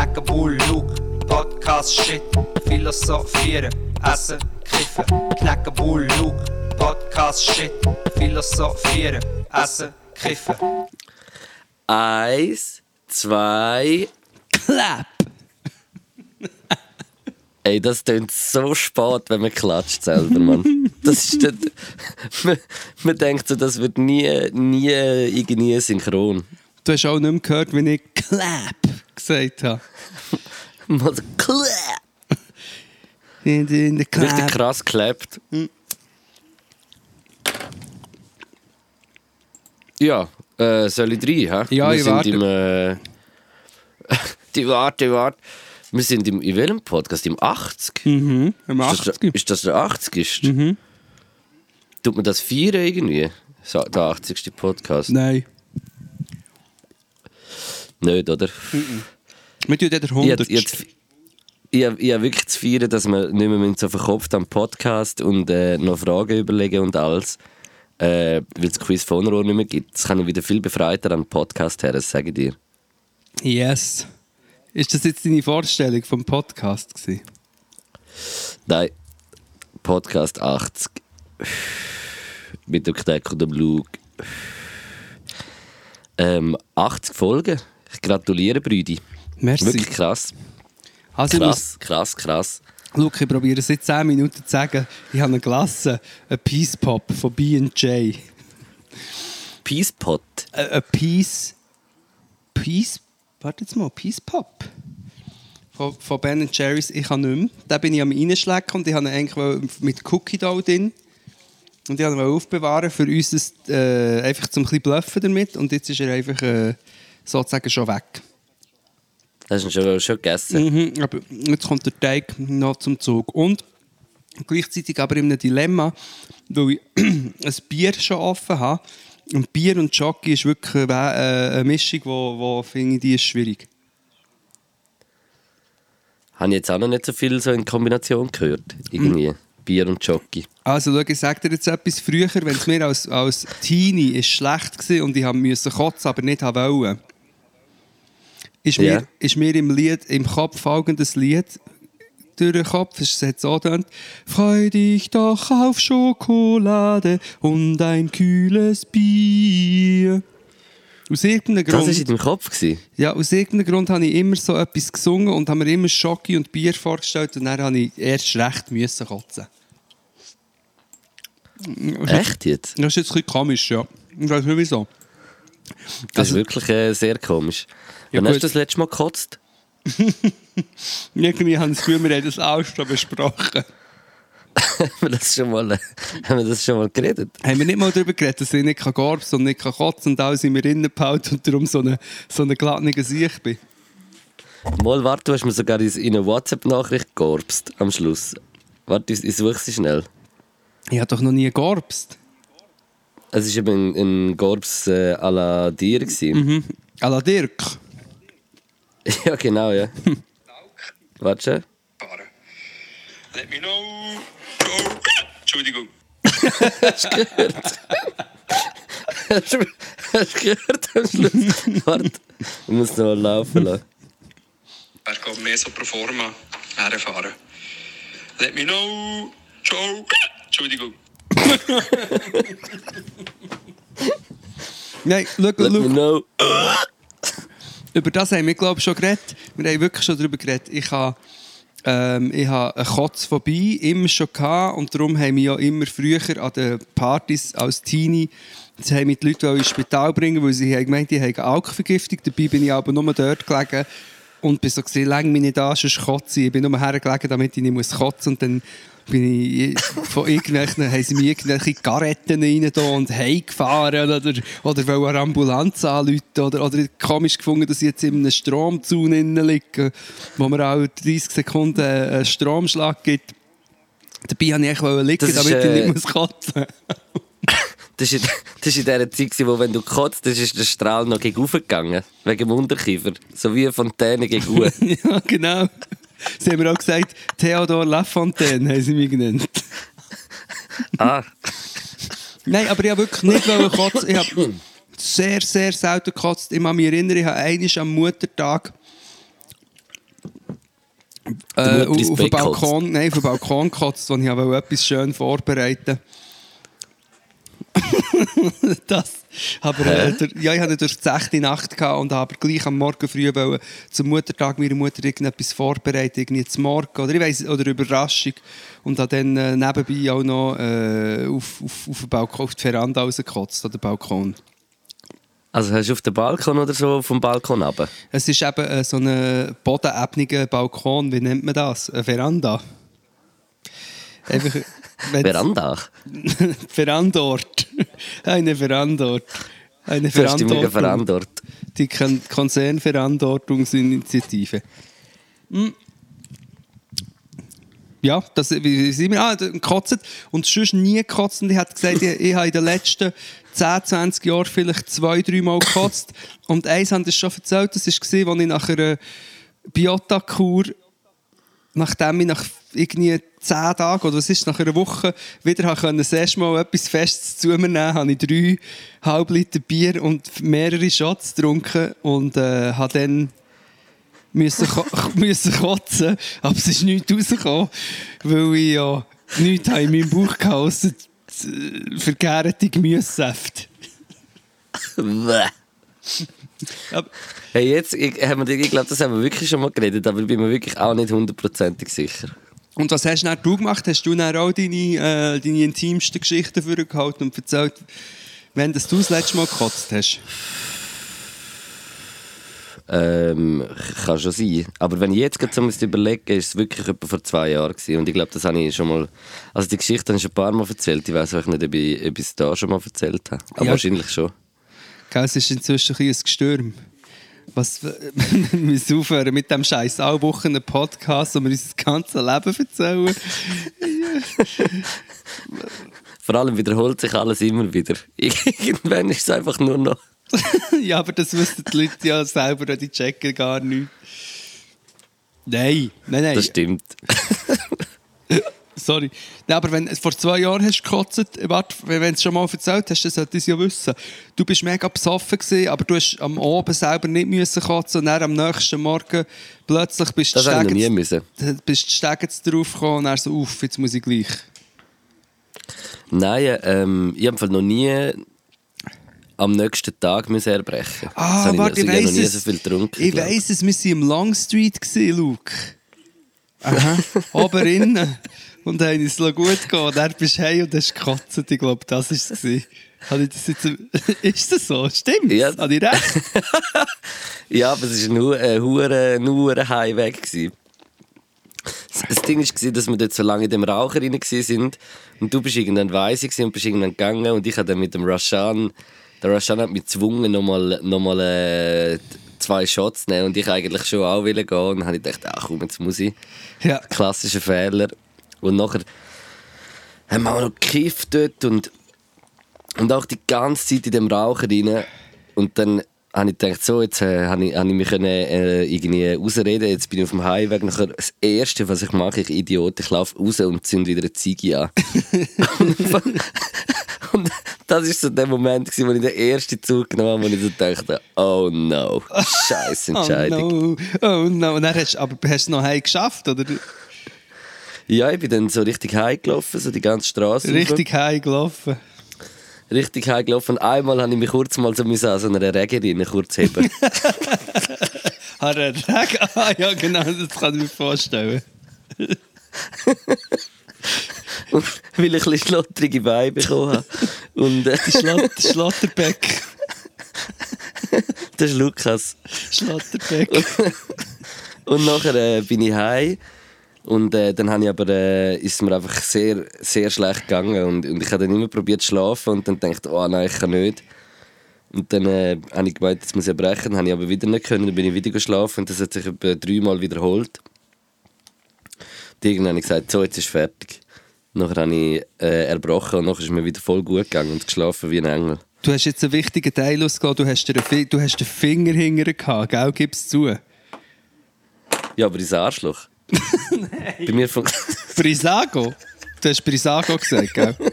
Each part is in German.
knacken Bull, Luke, Podcast, Shit, philosophieren, essen, kiffen, knacken Bull, Luke, Podcast, Shit, philosophieren, essen, kiffen. Eins, zwei, Clap! Ey, das klingt so spät, wenn man klatscht selber, Mann. Das ist dann, man, man denkt so, das wird nie, nie irgendwie synchron. Du hast auch nicht mehr gehört, wenn ich Clap gesagt habe. Mal so, clap. In, in der Richtig Clap. krass geklappt. Ja, äh, soll ich rein, hä? Ja, Wir ich sind warte. im, äh, die warte, die warte. Wir sind im, in welchem Podcast? Im 80? Mhm, am Ist das, 80. der, ist das der 80. Mhm. Tut man das feiern irgendwie? So, der 80. Podcast? Nein. Nicht, oder? Wir tun den Ich, 100. ich, ich, ich, ich habe wirklich zu feiern, dass wir nicht mehr so verkopft am Podcast und äh, noch Fragen überlegen und alles. Äh, weil es Quiz von Honor nicht mehr gibt. Das kann ich wieder viel befreiter an den Podcast her, das sage ich dir. Yes. Ist das jetzt deine Vorstellung vom Podcast gewesen? Nein, Podcast 80. Mit dem Kneck und dem Luke. Ähm, 80 Folgen. Ich gratuliere, Brüdi. Merci. Wirklich krass. Also Krass, krass, krass. Luke, ich probiere seit 10 Minuten zu sagen, ich habe eine Glasse, ein Peace Pop von B&J. Peace Pot. Ein ein Peace... Peace... Warte jetzt mal, Peace Pop? Von, von Ben Jerry's, ich habe nicht mehr. Da bin ich am reinschlecken und ich habe eigentlich mit Cookie Dough drin. Und ich wollte ihn aufbewahren für uns, äh, einfach zum ein bisschen bluffen damit. Und jetzt ist er einfach äh, sozusagen schon weg. Hast du schon, schon gegessen? Mhm, aber jetzt kommt der Teig noch zum Zug. Und gleichzeitig aber in einem Dilemma, weil ich ein Bier schon offen habe. Und Bier und Jockey ist wirklich äh, eine Mischung, wo, wo finde ich, die ist schwierig. Habe ich jetzt auch noch nicht so viel so in Kombination gehört. Irgendwie. Mhm. Bier und Jockey. Also schau, ich sage dir jetzt etwas. Früher, wenn es mir als, als Teenie ist schlecht war und ich musste kotzen, aber nicht haben wollen, ist, Ja. mir, ist mir im, Lied, im Kopf folgendes Lied durch den Kopf. Es hat so gedacht, Freu dich doch auf Schokolade und ein kühles Bier. Aus irgendeinem Das Grund, war in deinem Kopf. Gewesen. ja, aus irgendeinem Grund habe ich immer so etwas gesungen und habe mir immer Schoki und Bier vorgestellt und dann habe ich erst recht müssen kotzen. Echt jetzt? Das ist jetzt ein bisschen komisch, ja. Ich weiß nicht wieso. Das Also- ist wirklich äh, sehr komisch. Ja, Wann hast gut. du das letzte Mal gekotzt? Irgendwie habe ich das Gefühl, wir haben das alles schon besprochen. haben, wir das schon mal, äh, haben wir das schon mal geredet? Haben wir nicht mal darüber geredet, dass ich nicht Gorbs und nicht kotzen und alles in mir innen behalten und darum so eine, so eine glattnige Sicht bin? Mal, warte, du hast mir sogar in eine WhatsApp-Nachricht georbst am Schluss. Warte, ich, ich suche sie schnell. Ich habe doch noch nie gegorbst. Es war eben ein, Gorbs äh, à la dir. gewesen. Mhm. À la Dirk. Ja, genau, ja. Warte schon. fahren. Let me know. Go. Entschuldigung. Hast du gehört? hast, du, gehört am Schluss? Warte, ich muss noch mal laufen lassen. Er geht mehr so pro forma herfahren. Let me know. Ciao. Entschuldigung. Nein, schau, Let me schau. know. Über das haben wir, glaube ich, schon geredet. Wir haben wirklich schon darüber geredet. Ich habe, ähm, ich habe eine Kotzphobie immer schon gehabt und darum haben wir ja immer früher an den Partys als Teenie das haben mich die Leute ins Spital bringen, weil sie haben gemeint, die haben Alkoholvergiftung. Dabei bin ich aber nur dort gelegen und bin so gesehen, läng mich nicht an, sonst kotze ich. Ich bin nur hergelegen, damit ich nicht muss kotzen und dann bin ich von irgendwelchen, haben sie mir irgendwelche Garetten rein da und heimgefahren oder, oder wollen eine Ambulanz anrufen oder, oder komisch gefunden, dass ich jetzt in einem Stromzaun liege, wo mir auch 30 Sekunden einen Stromschlag gibt. Dabei wollte ich eigentlich liegen, damit äh, ich nicht muss kotzen Das war in, das ist in dieser Zeit, wo wenn du gekotzt hast, ist der Strahl noch gegen gegangen. Wegen dem Unterkiefer. So wie eine Fontäne gegen ja, genau. Sie haben mir auch gesagt, Theodor Lafontaine haben sie mich genannt. ah, Nein, aber ich habe wirklich nicht wollen kotzen. Ich habe sehr, sehr selten gekotzt. Ich kann mich erinnern, ich habe einmal am Muttertag Äh, auf dem Bett kotzt. Balkon, nein, auf dem Balkon gekotzt, wo ich etwas schön vorbereiten das, aber äh, der, ja, ich hatte durch die sechste Nacht gehabt und habe aber gleich am Morgen früh wollen, zum Muttertag meiner Mutter irgendetwas vorbereiten, irgendwie zum Morgen oder ich weiss, oder Überraschung und habe dann äh, nebenbei auch noch äh, auf, auf, auf, den Balkon, auf die Veranda rausgekotzt, oder Balkon. Also hast du auf den Balkon oder so vom Balkon runter? Es ist eben äh, so ein bodenebeniger Balkon, wie nennt man das? Eine Veranda. Einfach, Veranda? Verandort. Eine Verandort. Eine ist Verantwortung. Verandort. Die Kon- Konzernverantwortungsinitiative. Hm. Ja, das, sind wir? Ah, gekotzt. Und sonst nie gekotzt. Und ich habe gesagt, ich, ich habe in den letzten 10, 20 Jahren vielleicht zwei, drei Mal gekotzt. Und eins haben das schon erzählt, das war, als ich nach einer Biota-Kur nachdem ich nach irgendwie zehn Tagen oder was ist nach einer Woche wieder können, das erste Mal etwas Festes zu mir nehmen, habe ich drei halb Liter Bier und mehrere Shots getrunken und äh, habe dann müssen, müssen kotzen, aber es ist nichts rausgekommen, weil ich ja nichts in meinem Bauch gehabt, ausser äh, vergärte Gemüsesäfte. Aber- Hey, jetzt, ich, ich glaube, das haben wir wirklich schon mal geredet, aber ich bin mir wirklich auch nicht hundertprozentig sicher. Und was hast du gemacht? Hast du dann auch deine, äh, deine intimsten Geschichten vorgehalten und erzählt, wenn das du das letzte Mal gekotzt hast? Ähm, kann schon sein. Aber wenn ich jetzt gerade so muss überlegen, ist es wirklich etwa vor zwei Jahren gewesen. Und ich glaube, das habe ich schon mal. Also die Geschichte habe ich schon ein paar Mal erzählt. Ich weiß auch nicht, ob ich, ob ich es da schon mal erzählt habe. Aber Ja. wahrscheinlich schon. Gell, es ist inzwischen ein bisschen ein Gestürm. Was, wir müssen aufhören mit dem scheiß alle Wochen einen Podcast, wo wir uns das ganze Leben erzählen. Vor allem wiederholt sich alles immer wieder. Irgendwann ist es einfach nur noch. ja, aber das wissen die Leute ja selber, die checken gar nicht. Nein, nein, nein. Das stimmt. Sorry. Nein, aber wenn vor zwei Jahren hast du gekotzt, warte, wenn du es schon mal erzählt hast, dann solltest du es ja wissen. Du bist mega besoffen gewesen, aber du hast am Abend selber nicht müssen kotzen und dann am nächsten Morgen plötzlich bist du Das ich noch nie müssen. bist du Stegens drauf gekommen und dann so, uff, jetzt muss ich gleich. Nein, ähm, ich habe noch nie am nächsten Tag müssen erbrechen. Das Ah, habe ich, warte, ich also ich habe noch nie es. so viel getrunken. Ich weiss es, wir waren im Long Street, gewesen, Luke. Aha. Oben innen. Und haben es gut gehen. Und dann bist du heim und hast gekotzt. Ich glaube, das war es. gewesen. Habe ich das jetzt... Ist das so? Stimmt? Ja. Habe ich recht? Ja, aber es war nur ein Highweg. gewesen. Das Ding war, dass wir dort so lange in dem Raucher rein waren und du bist irgendwann weise und bist irgendwann gegangen und ich habe dann mit dem Rashan, der Rashan hat mich gezwungen, nochmal noch mal, äh, zwei Shots zu nehmen und ich eigentlich schon auch wollte gehen und dann habe ich gedacht, ach komm, jetzt muss ich. Ja. Klassischer Fehler. Und nachher haben wir auch noch gekifft dort und, und auch die ganze Zeit in dem Raucher rein. Und dann habe ich gedacht, so, jetzt äh, habe ich, habe ich mich können, äh, irgendwie rausreden Jetzt bin ich auf dem Heimweg. Nachher, das Erste, was ich mache, ich Idiot, ich laufe raus und zünde wieder eine Ziege an. und, und das war so der Moment, gewesen, wo ich den ersten Zug genommen habe, wo ich so dachte, oh no, scheiß Entscheidung. Oh no, oh no. Und dann hast, aber hast du es noch heim geschafft, oder? Ja, ich bin dann so richtig heimgelaufen, so die ganze Straße. Richtig heim gelaufen. richtig heimgelaufen. Einmal habe ich mich kurz mal so müssen an so einer Regerin kurz heben. Hat er Regen? Ah, ja, genau, das kann ich mir vorstellen. weil ich ein bisschen schlottrige Beine bekommen habe. Und äh, Schlot Schlotterbeck. das ist Lukas. Schlotterbeck. Und nachher äh, bin ich heim. Und äh, dann habe ich aber, äh, ist es mir einfach sehr, sehr schlecht gegangen. Und, und ich habe dann immer probiert zu schlafen und dann dachte oh nein, ich kann nicht. Und dann äh, habe ich gemeint, jetzt muss ich brechen. Dann habe ich aber wieder nicht können. Dann bin ich wieder geschlafen und das hat sich etwa dreimal wiederholt. Und irgendwann habe ich gesagt, so, jetzt ist fertig. Nachher habe ich äh, erbrochen und nachher ist mir wieder voll gut gegangen und geschlafen wie ein Engel. Du hast jetzt einen wichtigen Teil ausgelassen. Du hast, Fi- du hast den Finger hinterher gehabt, gell? Gib's zu. Ja, aber ins Arschloch. Bei mir fun- Brisago? Du hast Brisago gesagt, gell?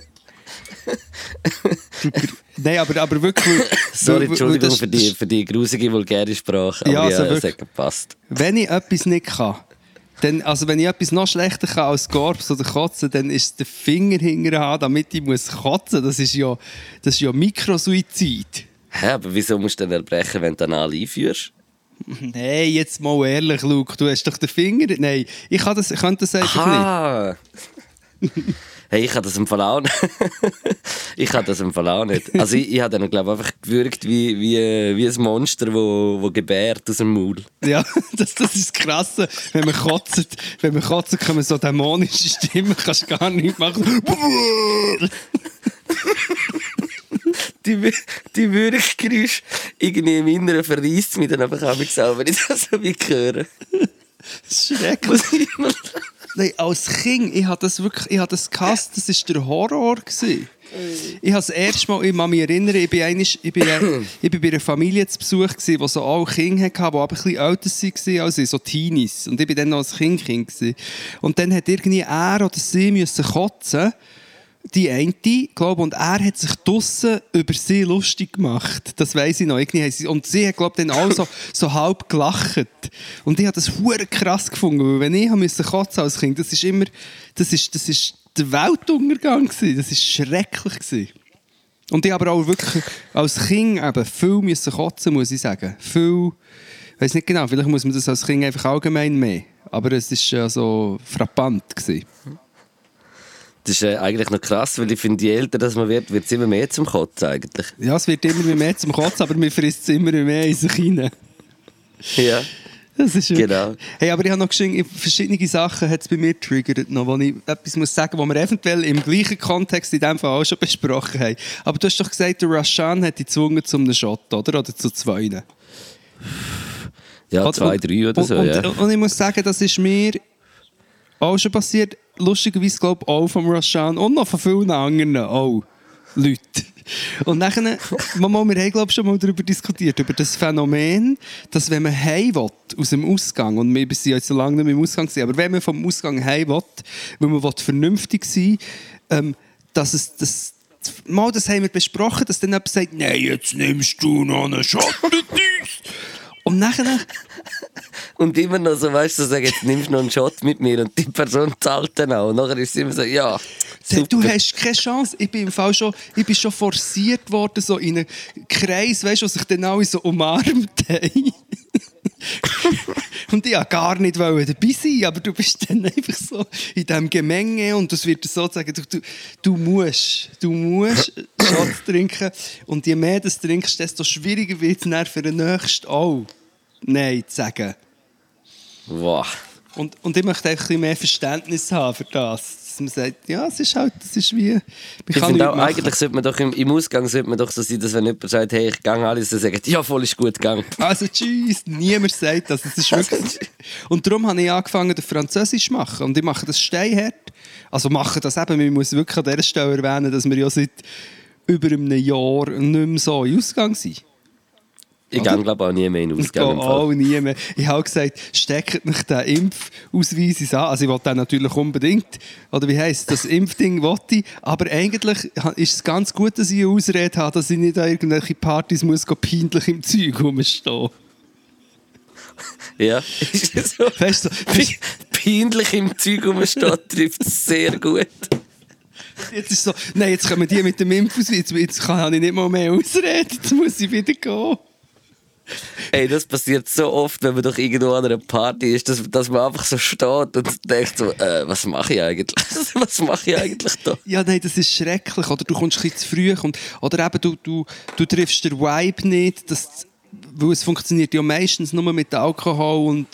Nein, aber, aber wirklich... Sorry, Entschuldigung das- für die, für die grusige, vulgäre Sprache. Aber Ja, ja, also es wirklich. hat gepasst. Wenn ich etwas nicht kann, Dann, also wenn ich etwas noch schlechter kann als Korps oder Kotzen, dann ist der Finger hinterher damit ich muss kotzen. Das ist ja, das ist ja Mikrosuizid. Hä, aber wieso musst du dann erbrechen, wenn du Anal einführst? Nein, jetzt mal ehrlich, Luke, du hast doch den Finger... Nein, ich kann das, ich könnte das einfach nicht. Aha! hey, ich habe das im Fall auch nicht. ich habe das im Fall auch nicht. Also ich, ich habe dann, glaube ich, einfach gewürgt wie, wie, wie ein Monster, wo, wo gebärt aus dem Maul. Ja, das, das ist das Krasse. Wenn man kotzt, wenn man kotzt, kommen so dämonische Stimmen, kannst du gar nicht machen. Die, die Würgegeräusche irgendwie im Inneren verreisst mich dann einfach auch, wenn ich das so wie höre. Das ist schrecklich. Nein, als Kind, ich habe das wirklich, ich habe das gehasst, das war der Horror. Gewesen. Ich habe das erste Mal, ich kann mich erinnern, ich bin, einmal, ich bin, äh, ich bin bei einer Familie zu Besuch, gewesen, die so alle Kinder hatten, die aber ein bisschen älter waren als ich, so Teenies. Und ich bin dann noch als Kind. Kind gewesen. Und dann hat irgendwie er oder sie müssen kotzen die eine, glaube und er hat sich draussen über sie lustig gemacht. Das weiß ich noch. Und sie hat, glaube dann auch so, so halb gelacht. Und ich habe das hure krass gefunden, weil wenn ich musste kotzen als Kind, das ist immer, das ist, das ist der Weltuntergang gewesen. Das ist schrecklich gewesen. Und ich aber auch wirklich als Kind eben viel müssen kotzen, muss ich sagen. Viel, ich weiß nicht genau, vielleicht muss man das als Kind einfach allgemein mehr. Aber es ist äh, so frappant gewesen. Das ist äh, eigentlich noch krass, weil ich finde, je älter das man wird, wird es immer mehr zum Kotzen eigentlich. Ja, es wird immer mehr zum Kotzen, aber man frisst es immer mehr in sich hinein. Ja. Das ist wirklich- Genau. Hey, aber ich habe noch verschiedene Sachen hat es bei mir getriggert, noch, wo ich etwas muss sagen, was wir eventuell im gleichen Kontext in diesem Fall auch schon besprochen haben. Aber du hast doch gesagt, der Rashan hat dich gezwungen zu einem Shot, oder? Oder zu zwei. Ja, Und- zwei, und- drei oder und, so, und, ja. und ich muss sagen, das ist mir auch schon passiert, lustigerweise glaube ich auch vom Rashan und noch von vielen anderen auch Leute. Und dann, Mama, wir haben glaube ich schon mal darüber diskutiert, über das Phänomen, dass wenn man heim will, aus dem Ausgang, und wir sind jetzt so lange nicht mehr im Ausgang aber wenn man vom Ausgang heim will, weil man will vernünftig sein ähm, dass es das Mal, das haben wir besprochen, dass dann jemand sagt, nein, jetzt nimmst du noch einen uns. Und nachher Und immer noch so, weißt du, so sagen, jetzt nimmst du noch einen Shot mit mir und die Person zahlt dann auch. Und nachher ist es immer so, ja, super. Du hast keine Chance. Ich bin im Fall schon, ich bin schon forciert worden, so in einen Kreis, weißt du, wo sich dann alle so umarmt haben. und ich wollte gar nicht dabei sein, aber du bist dann einfach so in diesem Gemenge und das wird dir so sagen, du, du, du musst, du musst Shots trinken und je mehr du trinkst, desto schwieriger wird es dann für den Nächsten auch Nein zu sagen. Wow. Und, und ich möchte einfach ein bisschen mehr Verständnis haben für das. Dass man sagt, ja, es ist halt, das ist wie, Ich finde auch, machen. eigentlich sollte man doch im, im Ausgang sollte man doch so sein, dass wenn jemand sagt, hey, ich gehe alles, dann sagt, ja, voll ist gut gegangen. Also tschüss, niemand sagt das. Es ist wirklich... Und darum habe ich angefangen, den Französisch zu machen. Und ich mache das steinhart. Also mache das eben, man muss wirklich an dieser Stelle erwähnen, dass wir ja seit über einem Jahr nicht mehr so in Ausgang sind. Ich gehe, glaube ich, auch nie mehr in Ich gehe Ausgang. Fall. auch nie mehr. Ich habe gesagt, steckt mich den Impfausweis an. Also ich wollte den natürlich unbedingt. Oder wie heisst das Impfding wollte ich. Aber eigentlich ist es ganz gut, dass ich eine Ausrede habe, dass ich nicht an irgendwelche Partys muss peinlich im Zeug rumstehen. Ja, ist das so. Weißt du, Pe- Peinlich im Zeug rumsteht, trifft es sehr gut. Jetzt ist so, nein, jetzt kommen die mit dem Impfausweis, jetzt, jetzt kann ich nicht mal mehr ausreden, jetzt muss ich wieder gehen. Ey, das passiert so oft, wenn man doch irgendwo an einer Party ist, dass, dass man einfach so steht und denkt so, äh, was mache ich eigentlich? was mache ich eigentlich da? Ja, nein, das ist schrecklich. Oder du kommst ein bisschen zu früh und, oder eben du, du, du triffst den Vibe nicht, das, weil es funktioniert ja meistens nur mit Alkohol und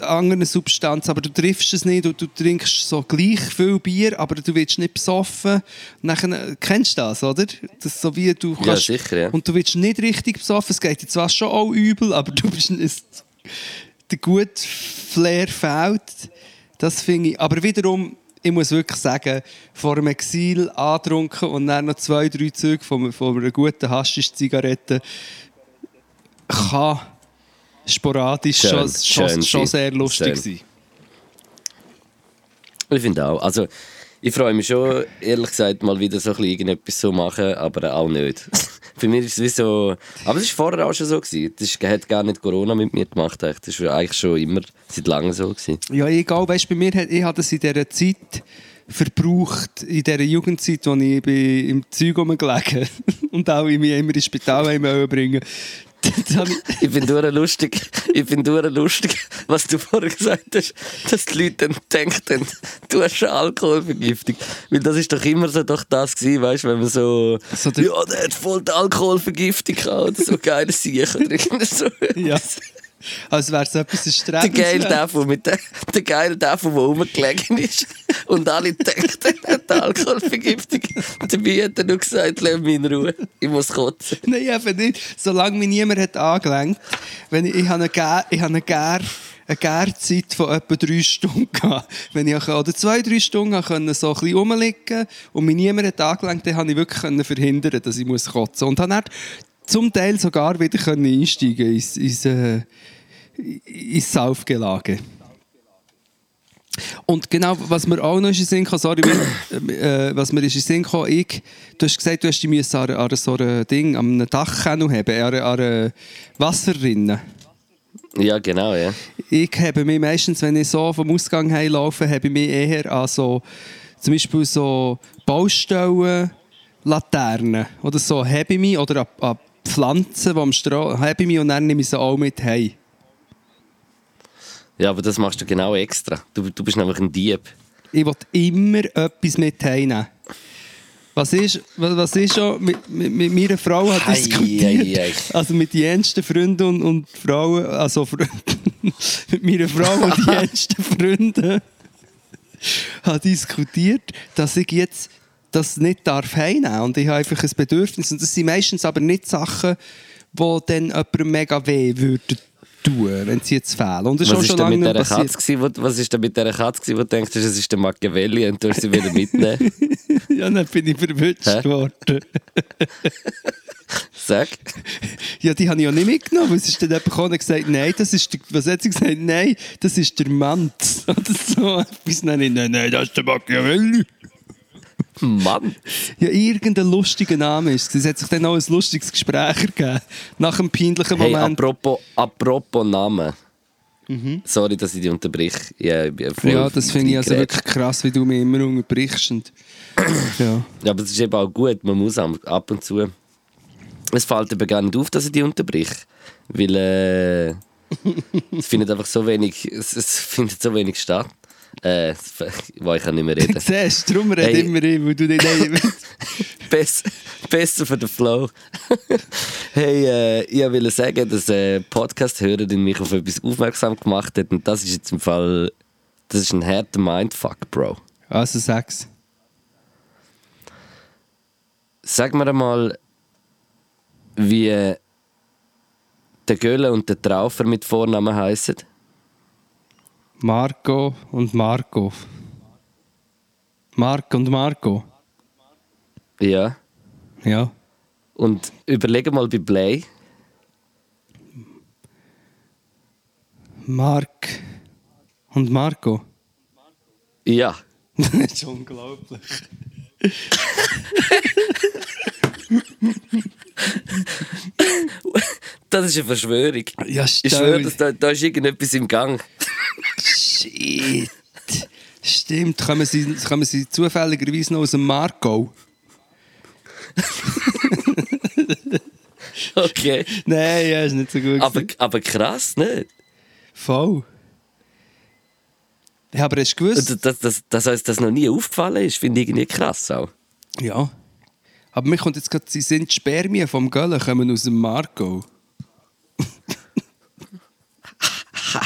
anderen Substanzen, aber du triffst es nicht und du trinkst so gleich viel Bier, aber du willst nicht besoffen. Nachher, kennst du das, oder? Das so wie du Ja, kannst, sicher, ja. Und du willst nicht richtig besoffen, es geht dir zwar schon auch übel, aber du bist es, der gute Flair fehlt. Das finde ich. Aber wiederum, ich muss wirklich sagen, vor dem Exil angetrunken und dann noch zwei, drei Züge von, von einer guten Haschisch-Zigarette kann sporadisch Schön, schon, schon, schön schon sein. sehr lustig Schön. sein. Ich finde auch. Also, ich freue mich schon, ehrlich gesagt, mal wieder so ein bisschen irgendetwas zu machen, aber auch nicht. Bei mir ist es wie so. Aber es war vorher auch schon so. Gewesen. Das hat gar nicht Corona mit mir gemacht. echt. Das war eigentlich schon immer seit langem so. Gewesen. Ja, egal, weißt, bei mir, hat- ich habe das in dieser Zeit verbraucht, in dieser Jugendzeit, als ich bin im Zeug rumgelegen und auch mich immer ins Spital bringen ich- finde es lustig, ich finde lustig, was du vorher gesagt hast, dass die Leute dann denken, du hast eine Alkoholvergiftung. Weil das ist doch immer so doch das gewesen, weißt du, wenn man so, So ja, der hat voll die Alkoholvergiftung gehabt oder so geile Sieg oder so. ja. Als wäre es etwas Der geile erstrebenswert. Teufel, mit der, der geile Teufel, der rumgelegen ist. Und alle denken, er hat Alkoholvergiftung. Dabei hat er nur gesagt, lass mich in Ruhe, ich muss kotzen. Nein, eben nicht. Solange mich niemand hat angelenkt. Wenn ich, ich habe eine, Gär, ich habe eine, Gär, eine Gärzeit von etwa drei Stunden gehabt. Wenn ich oder zwei, drei Stunden können so ein bisschen rumliegen und mich niemand hat angelenkt, dann habe ich wirklich verhindern, dass ich muss kotzen Und habe dann zum Teil sogar wieder können einsteigen ins, ins, äh, ins Saufgelage. Und genau, was mir auch noch in Sinn kam, sorry, wenn- äh, was mir ist in Sinn kam, ich, du hast gesagt, du hast dich müssen an, an so einem Ding, an einem Dach haben, an, an einer Wasserrinne. Ja, genau, ja. Ich habe mich meistens, wenn ich so vom Ausgang heimlaufe, habe ich mich eher an so, zum Beispiel so Baustellen, Laternen oder so, habe ich mich, oder an, an Pflanzen, die am Strahl, habe ich mich und dann nehme ich sie auch mit heim. Ja, aber das machst du genau extra. Du, du bist nämlich ein Dieb. Ich will immer etwas mit heimnehmen. Was ist, was, ist schon mit, mit, mit meiner Frau hat Ei, diskutiert, ei, ei. also mit den jensten Freunden und, und Frauen, also mit meiner Frau und die jensten Freunden hat diskutiert, dass ich jetzt das nicht darf heimnehmen und ich habe einfach ein Bedürfnis und das sind meistens aber nicht Sachen, die dann jemandem mega weh würden tun, wenn sie jetzt fehlen. Und das ist Was ist schon lange mit passiert. Katze, wo, was ist denn mit dieser Katze, wo du denkst, es ist der Machiavelli und du sie wieder mitnehmen? Ja, dann bin ich verwünscht worden. Sag. Ja, die habe ich ja nicht mitgenommen. Es ist dann jemand gekommen und gesagt, nein, das ist der, was hat sie gesagt? Nein, das ist der Manz. Oder so. Dann ich, nein, nein, das ist der Machiavelli. Mann. Ja, irgendein lustiger Name ist es. Es hat sich dann auch ein lustiges Gespräch ergeben. Nach einem peinlichen Hey, Moment. apropos, apropos Namen. Sorry, dass ich dich unterbreche. Ja, Mhm. ja, das finde ich also wirklich krass, wie du mich immer unterbrichst. Und, ja. Ja, aber es ist eben auch gut. Man muss ab und zu. Es fällt eben gar nicht auf, dass ich dich unterbrich. Weil äh, es findet einfach so wenig, es, es findet so wenig statt. Äh, wo ich kann nicht mehr reden. Siehst du, darum redet Hey. immer ich, weil du nicht Bess, besser für den Flow. hey, äh, ich wollte sagen, dass äh, Podcast-Hörerin mich auf etwas aufmerksam gemacht hat. Und das ist jetzt im Fall. Das ist ein harter Mindfuck, Bro. Also sag's. Sag mir einmal, wie äh, der Gölle und der Traufer mit Vornamen heißen. Marco und Marco. Marc und Marco. Ja. Ja. Und überlege mal bei Play. Marc und Marco. Ja. Das ist unglaublich. Das ist eine Verschwörung. Ja, Ich schwöre, dass da, da ist irgendetwas im Gang. Shit. Stimmt. Kommen sie, kommen sie zufälligerweise noch aus dem Marco? Okay. Nein, ja, ist nicht so gut. Aber, aber krass, ne? Voll. Ja, aber hast du gewusst? Und dass, dass, dass uns das noch nie aufgefallen ist, finde ich irgendwie krass auch. Ja. Aber mir kommt jetzt gerade, sie sind die Spermien vom Göllen, kommen aus dem Marco.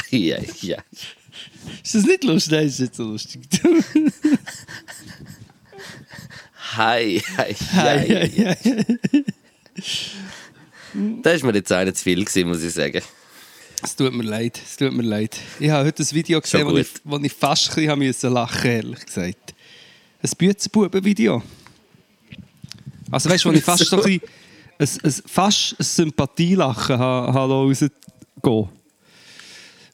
Ja, ja. Ist das nicht lustig? Nein, ist nicht so lustig. Hi, hi, hi. Das war mir jetzt einer zu viel, gewesen, muss ich sagen. Es tut mir leid, es tut mir leid. Ich habe heute ein Video gesehen, wo gut. ich, wo ich fast ein bisschen lachen ehrlich gesagt. Ein Büzenbuben-Video. Also weißt du, wo ich fast so ein, ein, ein, fast ein Sympathielachen habe, habe rausgehen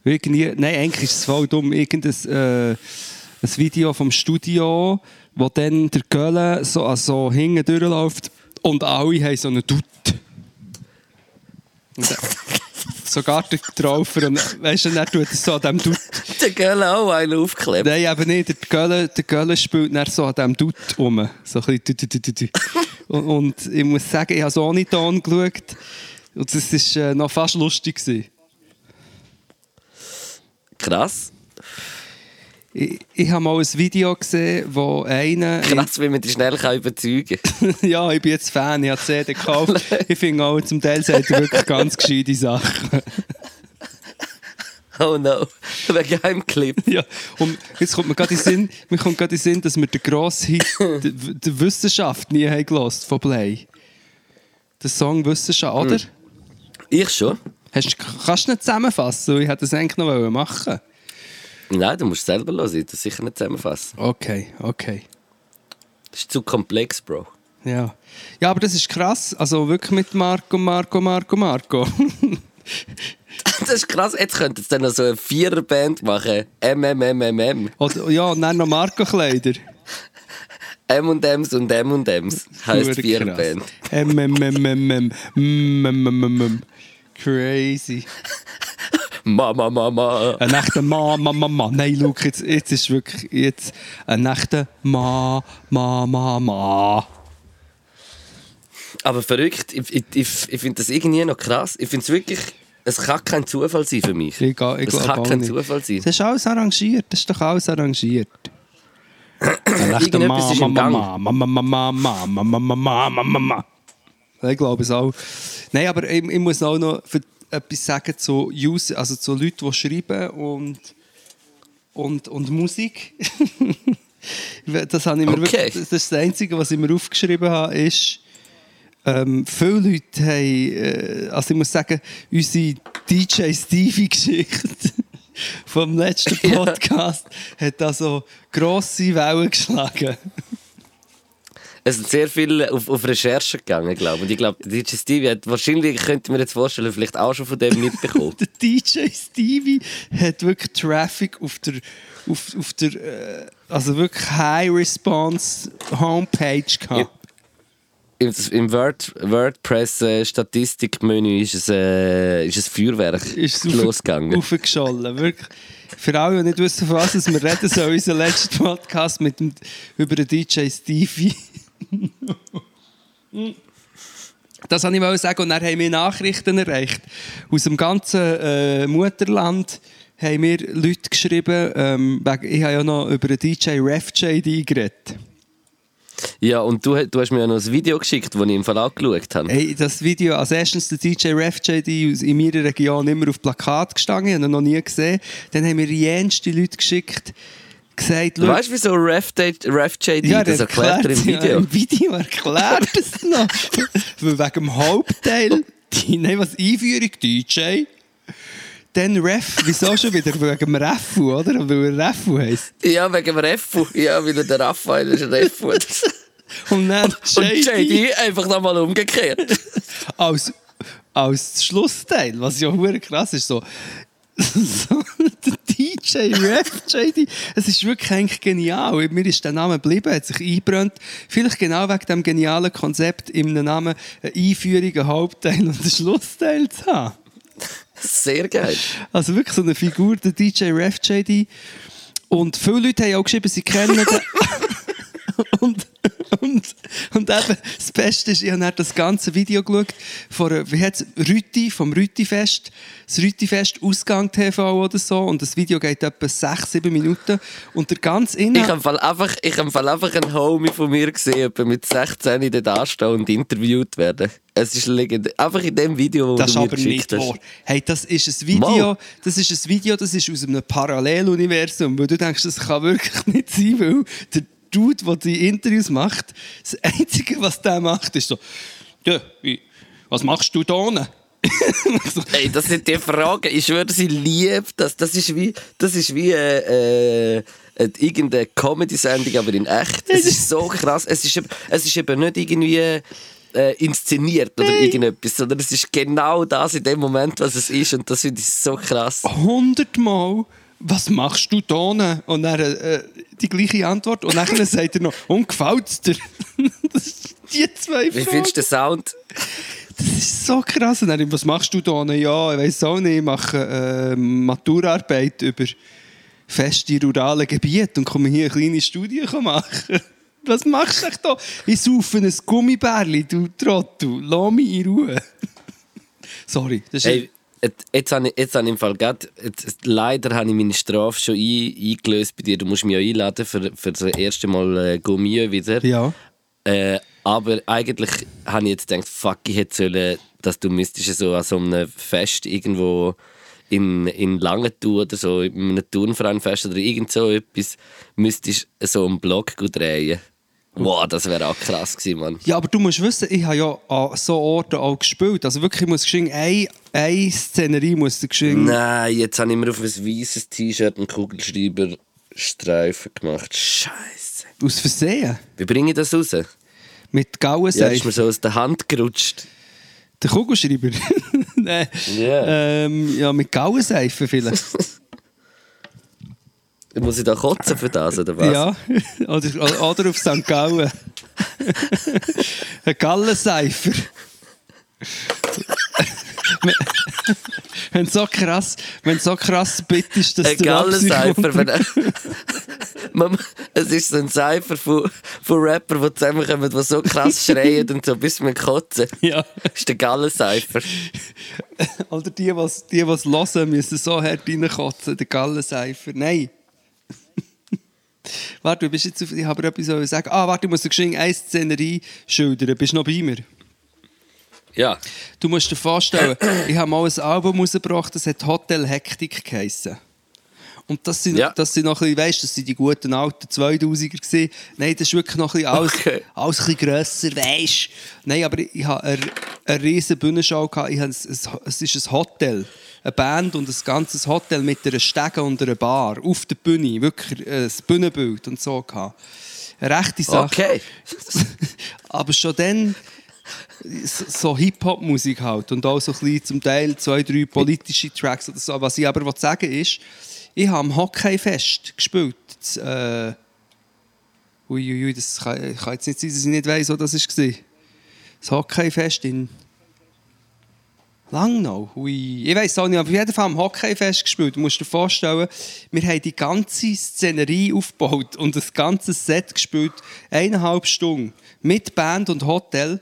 nein, eigentlich ist es voll dumm. Irgendein äh, ein Video vom Studio, wo dann der Gölle so, also hinten durchläuft und alle haben so einen Dutt. Sogar der Traufer, und weißt du, dann tut er so an diesem Dutt. Der Girl auch einen aufklebt. Nein, eben nicht. Der Gölle, der Gölle spielt dann so an diesem Dutt rum. So ein bisschen. Und, und ich muss sagen, ich habe so ohne Ton geschaut. Und das war äh, noch fast lustig. Gewesen. Krass. Ich, ich habe mal ein Video gesehen, wo einer. Krass, wie man dich schnell kann überzeugen kann. ja, ich bin jetzt Fan, ich habe die CD gekauft. ich finde auch, zum Teil sagt er wirklich ganz gescheite Sachen. Oh no. Wegen einem Clip. ja, und jetzt kommt mir gerade in den Sinn, mir kommt gerade in den Sinn, dass wir den grossen Hit der, Wissenschaft nie haben gehört von Play. Der Song Wissenschaft, oder? Ich schon. Hast, kannst du nicht zusammenfassen? Ich hätte das eigentlich noch machen Nein, du musst selber hören. Ich das sicher nicht zusammenfassen. Okay, okay. Das ist zu komplex, Bro. Ja. ja, aber das ist krass. Also wirklich mit Marco, Marco, Marco, Marco. Das ist krass. Jetzt könnten sie dann noch so eine Viererband machen. MMMMM. Oder, ja, und dann noch Marco-Kleider. M&M's und M&M's heisst Viererband. MMMMM. MMMM. Crazy. Mama, Mama. Ein echter Mann, Mama, Mama. Nein, Luke, jetzt, jetzt ist wirklich jetzt ein echter Mann, Mama, Mama. Aber verrückt, ich, ich, ich, ich finde das irgendwie noch krass. Ich finde es wirklich, es kann kein Zufall sein für mich. Ich, ich es kann kein nicht. Zufall sein. Das ist alles arrangiert, das ist doch alles arrangiert. Irgendetwas ist im Gang. Mama, Mama, Mama, Mama, Mama, Mama, Mama. Ich glaube es auch. Nein, aber ich, ich muss auch noch für etwas sagen zu User, also zu Leuten, die schreiben und, und, und Musik. das, habe ich mir Okay. wirklich, das ist das Einzige, was ich mir aufgeschrieben habe, ist, ähm, viele Leute haben, äh, also ich muss sagen, unsere DJ Stevie-Geschichte vom letzten Ja. Podcast hat also grosse Wellen geschlagen. Es sind sehr viele auf, auf Recherche gegangen, glaube ich. Und ich glaube, der DJ Stevie hat wahrscheinlich, könnte mir jetzt vorstellen, vielleicht auch schon von dem mitbekommen. Der DJ Stevie hat wirklich Traffic auf der, auf, auf der äh, also wirklich High Response Homepage gehabt. Im, im Word, WordPress-Statistikmenü ist, es, äh, ist ein Feuerwerk Ist es losgegangen. Aufgeschollen, wirklich. Für alle, die nicht wissen, von was wir reden, so unser letzter Podcast mit dem, über den DJ Stevie. Das wollte ich mal sagen. Und dann haben wir Nachrichten erreicht. Aus dem ganzen äh, Mutterland haben mir Leute geschrieben, ähm, ich habe ja noch über den DJ RefJD geredet. Ja, und du, du hast mir ja noch ein Video geschickt, das ich im Fall angeschaut habe. Hey, das Video, als erstens der DJ RefJD in meiner Region immer auf Plakat gestanden, ich habe ihn noch nie gesehen. Dann haben mir jenste Leute geschickt, gesagt, Du weißt, wieso Ref, Ref JD ja, das erklärt er im ja, Video? im Video erklärt es noch. Wegen dem Hauptteil, die, nein, was Einführung DJ, dann Ref, wieso schon wieder? Wegen dem Refu, oder? Weil er Refu heisst. Ja, wegen dem Refu. Ja, weil der Raphael ist Refu. Und dann Und JD einfach nochmal umgekehrt. als, als Schlussteil, was ja hure krass ist, so, so der DJ Ref JD, es ist wirklich eigentlich genial. Mir ist der Name geblieben, hat sich eingebrannt. Vielleicht genau wegen dem genialen Konzept, in einem Namen eine Einführung, einen Hauptteil und einen Schlussteil zu haben. Sehr geil. Also wirklich so eine Figur, der DJ Ref JD. Und viele Leute haben auch geschrieben, sie kennen den. und, und, und eben, das Beste ist, ich habe das ganze Video geschaut, von, einer- wie es, Rüti, vom Rüti-Fest. Das Rüti-Fest, Ausgang TV oder so. Und das Video geht etwa 6, 7 Minuten. Und der ganze Ich Inhalt... habe im Fall einfach, ich habe Fall einfach einen Homie von mir gesehen, mit 16 dort anstehen und interviewt werden. Es ist legendär. Einfach in dem Video, das du mir aber geschickt hast. Hey, das ist ein Video, Mal. das ist ein Video, das ist aus einem Paralleluniversum, weil du denkst, das kann wirklich nicht sein, weil der Dude, der die Interviews macht, das Einzige, was der macht, ist so, ja, was machst du da unten? Ey, das sind die Fragen. Ich schwöre, sie liebt das. Das ist wie, das ist wie äh, äh, irgendeine Comedy-Sendung, aber in echt. Es ist so krass. Es ist, eben- es ist eben nicht irgendwie äh, inszeniert oder irgendetwas, sondern es ist genau das in dem Moment, was es ist. Und das finde ich so krass. hundertmal, was machst du da? Und dann äh, die gleiche Antwort. Und dann sagt er noch, und gefällt dir? Die zwei Wie findest du den Sound? Das ist so krass. Und dann, was machst du da? Ja, ich weiß auch nicht. Ich mache äh, Maturarbeit über feste rurale Gebiete und komme hier eine kleine Studie machen. Was machst du da? Ich saufe ein Gummibärli, du Trottel. Lass mich in Ruhe. Sorry. Das ist Hey, jetzt, habe ich, jetzt habe ich im Fall grad, jetzt, leider habe ich meine Strafe schon ein, eingelöst bei dir. Du musst mich ja einladen für, für das erste Mal äh, Gummio wieder. ja. Äh, aber eigentlich habe ich jetzt gedacht, fuck, ich hätte sollen, dass du müsstest so an so einem Fest irgendwo in, in Langenthal oder so, in einem Turnvereinfest oder irgend so etwas, müsstest so einen Blog drehen. Wow, das wäre auch krass gewesen, Mann. Ja, aber du musst wissen, ich habe ja an so Orten auch gespielt. Also wirklich, ich muss geschwind, eine, eine Szenerie muss geschwind... Nein, jetzt habe ich mir auf ein weißes T-Shirt einen Kugelschreiberstreifen gemacht. Scheiße. Aus Versehen. Wie bringe ich das raus? Ja, Mit Gauenseife. das ist mir so aus der Hand gerutscht. Der Kugelschreiber? Nein. Ja. Ähm, ja, mit Gauenseife vielleicht. Muss ich da kotzen für das, oder was? ja. Oder, oder auf St. Gallen. Ein Gallenseifer. wenn so krass, wenn so krass bitt ist, dass Ein der Gallenseifer. wenn- Man- es ist so ein Cypher von, von Rappern, die zusammenkommen, die so krass schreien und so bis wir kotzen. Ja. Das ist der Gallenseifer. Oder die, was die, was hören, müssen so hart reinkotzen, der Gallenseifer. Nein. Warte, du bist jetzt auf, ich habe etwas sollen sagen. Ah, warte, du musst geschwind eine Szenerie schildern. Bist du noch bei mir? Ja. Du musst dir vorstellen, ich habe mal ein Album rausgebracht, das hat Hotel Hektik geheissen. Und das sind, Ja. das sind noch ein bisschen, weißt, das sind die guten alten 2000er gewesen. Nein, das ist wirklich noch ein bisschen alles, Okay. alles ein bisschen grösser, weißt. Nein, aber ich habe eine, eine riesen Bühnenshow gehabt. Ich habe ein, es ist ein Hotel, eine Band und ein ganzes Hotel mit einer Stege und einer Bar auf der Bühne, wirklich äh, ein Bühnenbild und so gehabt. Eine rechte Sache. Okay. Aber schon dann so- Hip-Hop-Musik halt und auch so ein bisschen zum Teil zwei, drei politische Tracks oder so. Was ich aber will sagen ist, ich habe am Hockeyfest gespielt. Das, äh, Uiuiui, ui, das kann, kann jetzt nicht sein, dass ich nicht weiss, wo das war. Das Hockeyfest in Langnau. Ui. Ich weiss auch nicht, aber auf jeden Fall am Hockeyfest gespielt. Du musst dir vorstellen, wir haben die ganze Szenerie aufgebaut und das ganze Set gespielt, eineinhalb Stunden, mit Band und Hotel,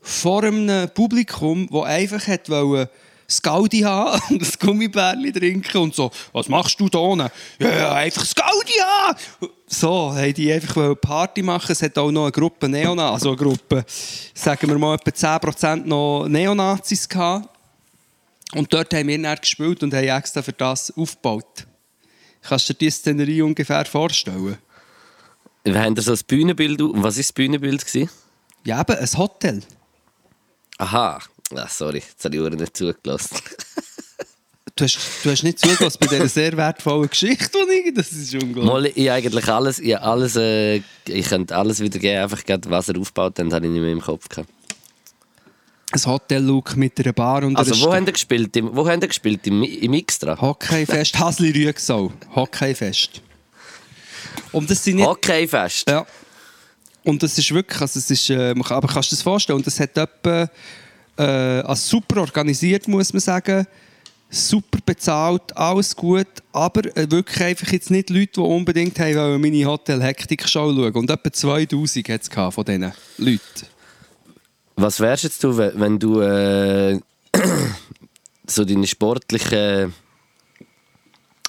vor einem Publikum, das einfach hat wollte, Scaldi haben und ein Gummibärli trinken und so. Was machst du da unten? Ja, einfach Scaldi haben! So, haben die einfach Party machen. Es hat auch noch eine Gruppe Neonazis, also eine Gruppe, sagen wir mal, etwa 10% noch Neonazis gehabt. Und dort haben wir dann gespielt und haben extra für das aufgebaut. Kannst du dir diese Szenerie ungefähr vorstellen? Wir haben da so ein Bühnenbild. Und was war das Bühnenbild? Gewesen? Ja, eben, ein Hotel. Aha. Ah, sorry, jetzt habe ich Uhren nicht zugelassen. Du hast, du hast nicht zugelassen bei dieser sehr wertvollen Geschichte, die ich... Das ist unglaublich. Mal, ich eigentlich alles, ich, alles, äh, ich könnte alles wieder geben, einfach gerade, was er aufgebaut hat, habe ich nicht mehr im Kopf gehabt. Ein Hotel-Look mit einer Bar und Also, wo haben ihr gespielt? Im, wo haben ihr gespielt? Im, im Xtra? Hockeyfest, Hasli Rüegsau. Hockeyfest. Und das sind nicht... Hockeyfest? Ja. Und das ist wirklich, also es ist, äh, man kann- aber kannst du dir das vorstellen? Und das hat etwa, äh, also super organisiert, muss man sagen. Super bezahlt, alles gut, aber äh, wirklich einfach jetzt nicht Leute, die unbedingt haben wollen, meine Hotel-Hektik-Show schauen. Und etwa 2000 hat es von diesen Leuten. Was wärst jetzt du, wenn du äh, so deine sportlichen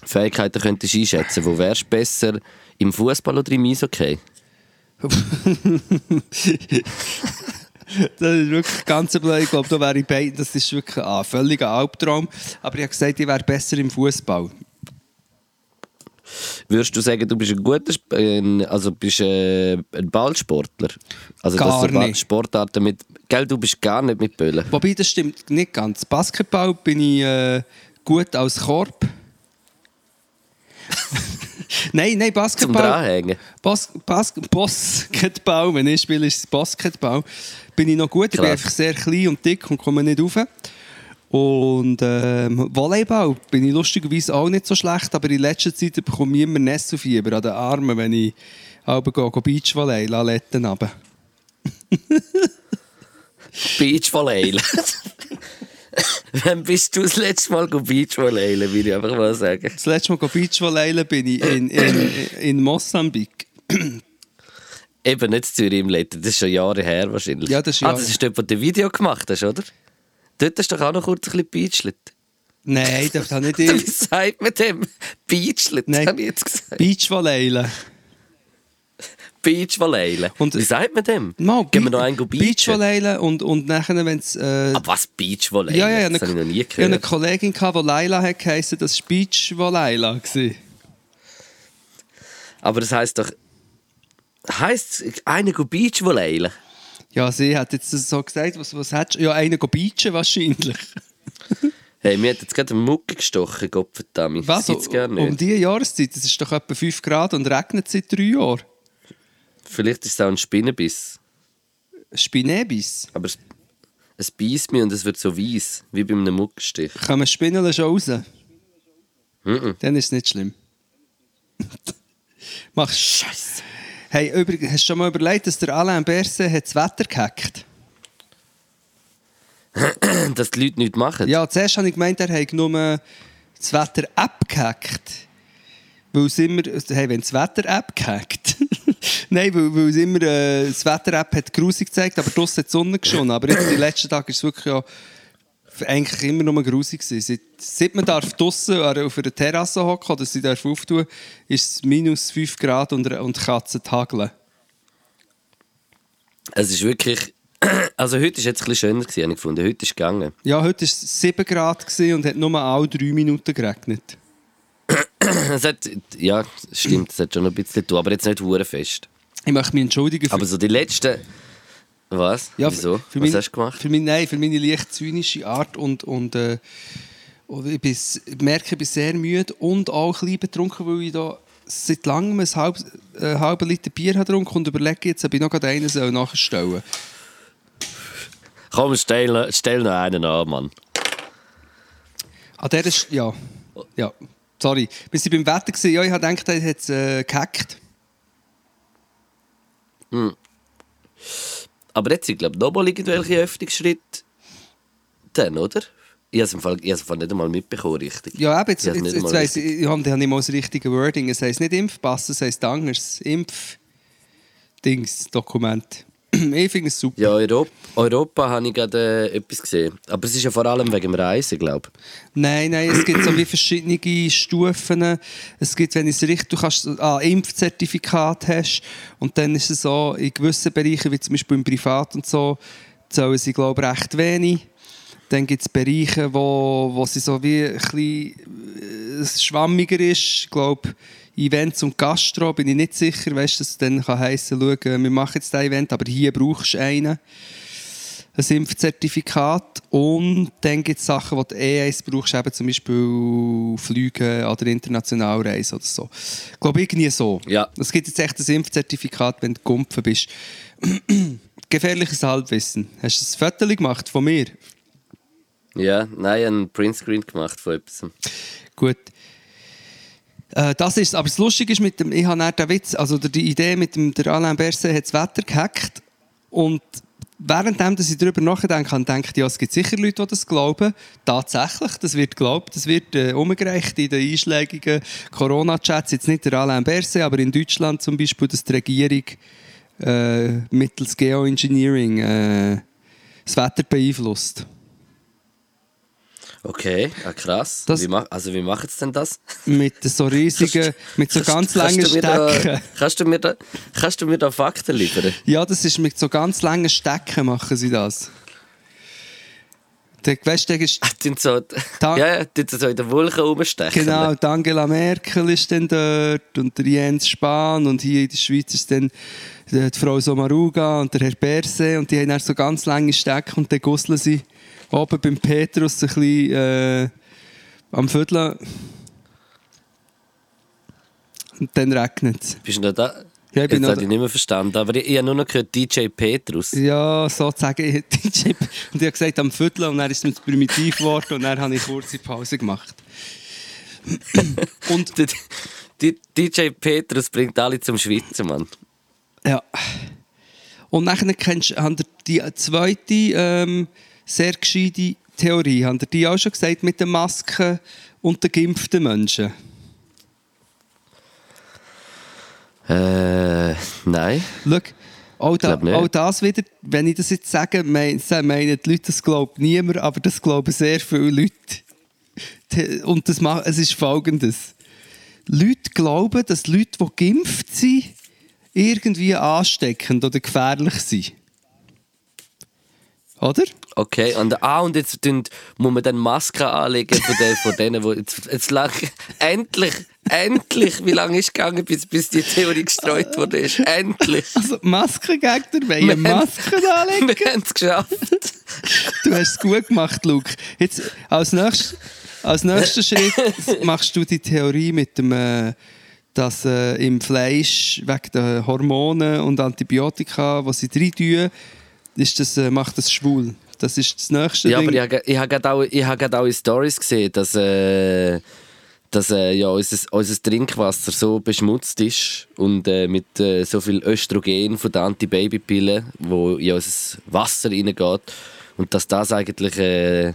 Fähigkeiten könntest einschätzen? Wo wärst du besser im Fußball oder im Eishockey? Das ist wirklich ganz blöd. Ich glaube, da wäre ich bei. Das ist wirklich ein völliger Albtraum. Aber ich habe gesagt, ich wäre besser im Fußball. Würdest du sagen, du bist ein guter, Sp also bist äh, ein Ballsportler? Also Gar dass du nicht. Sportarten mit, gell, du bist gar nicht mit Böllen. Wobei, das stimmt nicht ganz. Basketball bin ich äh, gut als Korb. nein, nein, Zum Basketball. Dranhängen. Bas Bas Basketball, wenn ich spiele, ist es Basketball. Bin ich noch gut. Ich bin einfach sehr klein und dick und komme nicht rauf. Und ähm, Volleyball bin ich lustigerweise auch nicht so schlecht, aber in letzter Zeit bekomme ich immer Nesselfieber an den Armen, wenn ich halb gehe, Beachvolley, Laletten runter. Beachvolleyen. Wann bist du das letzte Mal Beachvolleyen, will ich einfach mal sagen. Das letzte Mal Beachvolleyen bin ich in, in, in Mosambik. Eben nicht in Zürich im Letten, das ist schon Jahre her wahrscheinlich. Ja, das ist Ah, Jahre- das ist wo du Video gemacht hast, oder? Dort hast du doch auch noch kurz ein bisschen beachlet. Nein, das habe nicht Wie ich. sagt man dem? Beachlet, Nein. habe ich jetzt gesagt. Beachvolleyen. Und- Wie sagt man dem? Mal, Gehen wir noch einen beachen? Beachvolleyen und, und nachher, wenn es... Äh, Aber was, Beachvolleyen? ja, ja, ja, das habe ich noch nie Ich hatte eine gehört. Kollegin, die Laila hat das war Beachvolleyen. gewesen. Aber das heisst doch... Heisst es, einer go Beachvolleyen? Ja, sie hat jetzt so gesagt, was, was hättest du? Ja, einen beachen wahrscheinlich. Hey, mir hat jetzt gerade eine Mucke gestochen, Gottverdammt. Was? Das gar nicht. Um diese Jahreszeit? Es ist doch etwa 5 Grad und regnet seit drei Jahren. Vielleicht ist es auch ein Spinnenbiss. Spinebis. Aber es, es beißt mich und es wird so weiß, wie bei einem Muckenstich. Kommen Spinnen schon raus? Mhm. Dann ist es nicht schlimm. Machst Scheiße. Hey, übrigens, hast du schon mal überlegt, dass der Alain Berset hat das Wetter gehackt? Dass die Leute nichts machen. Ja, zuerst habe ich gemeint, er hat nur das Wetter-App gehackt. Weil es immer, hey, wenn das Wetter-App gehackt. Nein, weil, weil es immer, äh, das Wetter-App hat grusig gezeigt, aber draussen hat die Sonne geschonen. Aber jetzt, die letzten Tage ist es wirklich ja eigentlich immer nur grusig gewesen. Seit, seit man darf draussen auf einer Terrasse hocken oder sie darf auftun, ist es minus 5 Grad und, und Katzen hageln. Es ist wirklich. Also heute war ein bisschen schöner, gewesen, habe ich gefunden. Heute ist es gegangen. Ja, heute war es 7 Grad und hat nur alle 3 Minuten geregnet. Es hat, ja, stimmt, es hat schon ein bisschen zu tun, aber jetzt nicht fest. Ich möchte mich entschuldigen für Aber so die letzten. Was? Ja, Wieso? Für Was mein- hast du gemacht? Für meine, nein, für meine leicht zynische Art und, und, äh, und ich, bin, ich merke, ich bin sehr müde und auch ein bisschen betrunken, weil ich da seit langem ein halb, äh, halben Liter Bier habe getrunken und überlege jetzt, ob ich noch gerade einen soll nachstellen Komm, stell, stell noch einen an, Mann. An der ist, ja, ja, sorry. Wir waren beim Wetter, gewesen. ja, ich habe gedacht, er hat es äh, gehackt. Aber jetzt sind, glaube ich, nochmal irgendwelche Öffnungsschritte. Dann, oder? Ich habe es im Fall, ich habe es im Fall nicht einmal mitbekommen, richtig. Ja, eben, jetzt, Ich jetzt, jetzt weiss ich, ich habe nicht mal das richtige Wording. Es heisst nicht Impfpass, es heisst anders. Impf-Dings-Dokument. Ich finde es super. Ja, Europa, Europa habe ich gerade äh, etwas gesehen. Aber es ist ja vor allem wegen dem Reisen, glaube ich. Nein, nein, es gibt so wie verschiedene Stufen. Es gibt, wenn ich es richtig, du kannst ein Impfzertifikat hast und dann ist es so, in gewissen Bereichen, wie zum Beispiel im Privat und so, zahlen sie, glaube ich, recht wenig. Dann gibt es Bereiche, wo, wo sie so wie ein bisschen äh, schwammiger ist. Ich glaube, Events und Gastro bin ich nicht sicher, weißt, dass es dann kann heissen kann, wir machen jetzt ein Event, aber hier brauchst du einen ein Impfzertifikat und dann gibt es Sachen, die du eh eins brauchst, eben zum Beispiel Flüge oder Internationalreisen oder so. Ich glaube, irgendwie so. Ja. Es gibt jetzt echt ein Impfzertifikat, wenn du geimpft bist. Gefährliches Halbwissen. Hast du ein Foto gemacht von mir? Ja, nein, einen Printscreen gemacht von etwas. Gut. Äh, das ist Aber das Lustige ist, mit dem, ich habe den Witz, also die Idee mit dem der Alain Berset hat das Wetter gehackt und währenddem, dass ich darüber nachdenke, habe ich gedacht, ja, es gibt sicher Leute, die das glauben. Tatsächlich, das wird geglaubt, das wird äh, umgereicht in den einschlägigen Corona-Chats. Jetzt nicht der Alain Berset, aber in Deutschland zum Beispiel, dass die Regierung äh, mittels Geoengineering äh, das Wetter beeinflusst. Okay, ah, krass. Das- wie mach, also wie machen sie denn das? Mit so riesigen, mit so ganz langen Stecken. kannst, du mir da, kannst du mir da Fakten liefern? Ja, das ist mit so ganz langen Stecken machen sie das. Der, weißt der ist, die sind so, ja, ja, so in den Wolken rumstechen. genau, die Angela Merkel ist dann dort und der Jens Spahn und hier in der Schweiz ist dann die Frau Sommaruga und der Herr Berse und die haben dann so ganz lange Stecken und dann gusseln sie oben beim Petrus ein bisschen äh, am Viertel und dann regnet es. Bist du noch da? Ja, ich bin Jetzt habe ich nicht mehr verstanden, aber ich, ich habe nur noch gehört DJ Petrus. Ja, sozusagen. DJ. Und ich habe gesagt, am Viertel und dann ist es mir zu primitiv geworden und dann habe ich eine kurze Pause gemacht. und DJ Petrus bringt alle zum Schwitzen, Mann. ja. Und nachher kennst du die zweite ähm, sehr gescheite Theorie. Habt ihr die auch schon gesagt mit den Masken und den geimpften Menschen? Äh, nein. Schau, auch, da, auch das wieder, wenn ich das jetzt sage, mein- meinen die Leute, das glaubt niemand, aber das glauben sehr viele Leute. Und das macht, es ist folgendes. Leute glauben, dass Leute, die geimpft sind, irgendwie ansteckend oder gefährlich sind. Oder? Okay, und, ah, und jetzt muss man dann Masken anlegen von, den, von denen, wo jetzt, jetzt lach, endlich, endlich, wie lange ist es gegangen, bis, bis die Theorie gestreut wurde? Ist? Endlich. Also, Maskengegner wollen Wir haben- Masken anlegen. Wir haben es geschafft. Du hast es gut gemacht, Luke. Jetzt, als, nächstes, als nächster Schritt machst du die Theorie mit dem, äh, dass äh, im Fleisch wegen der Hormone und Antibiotika, was sie drin tun, ist das, äh, macht das schwul. Das ist das nächste Ja, Ding. aber ich, habe- ich habe gerade auch, ich auch in Stories gesehen, dass, äh, dass äh, ja, unser, unser Trinkwasser so beschmutzt ist und äh, mit äh, so viel Östrogen von der Antibabypille, wo in unser Wasser reingeht und dass das eigentlich äh,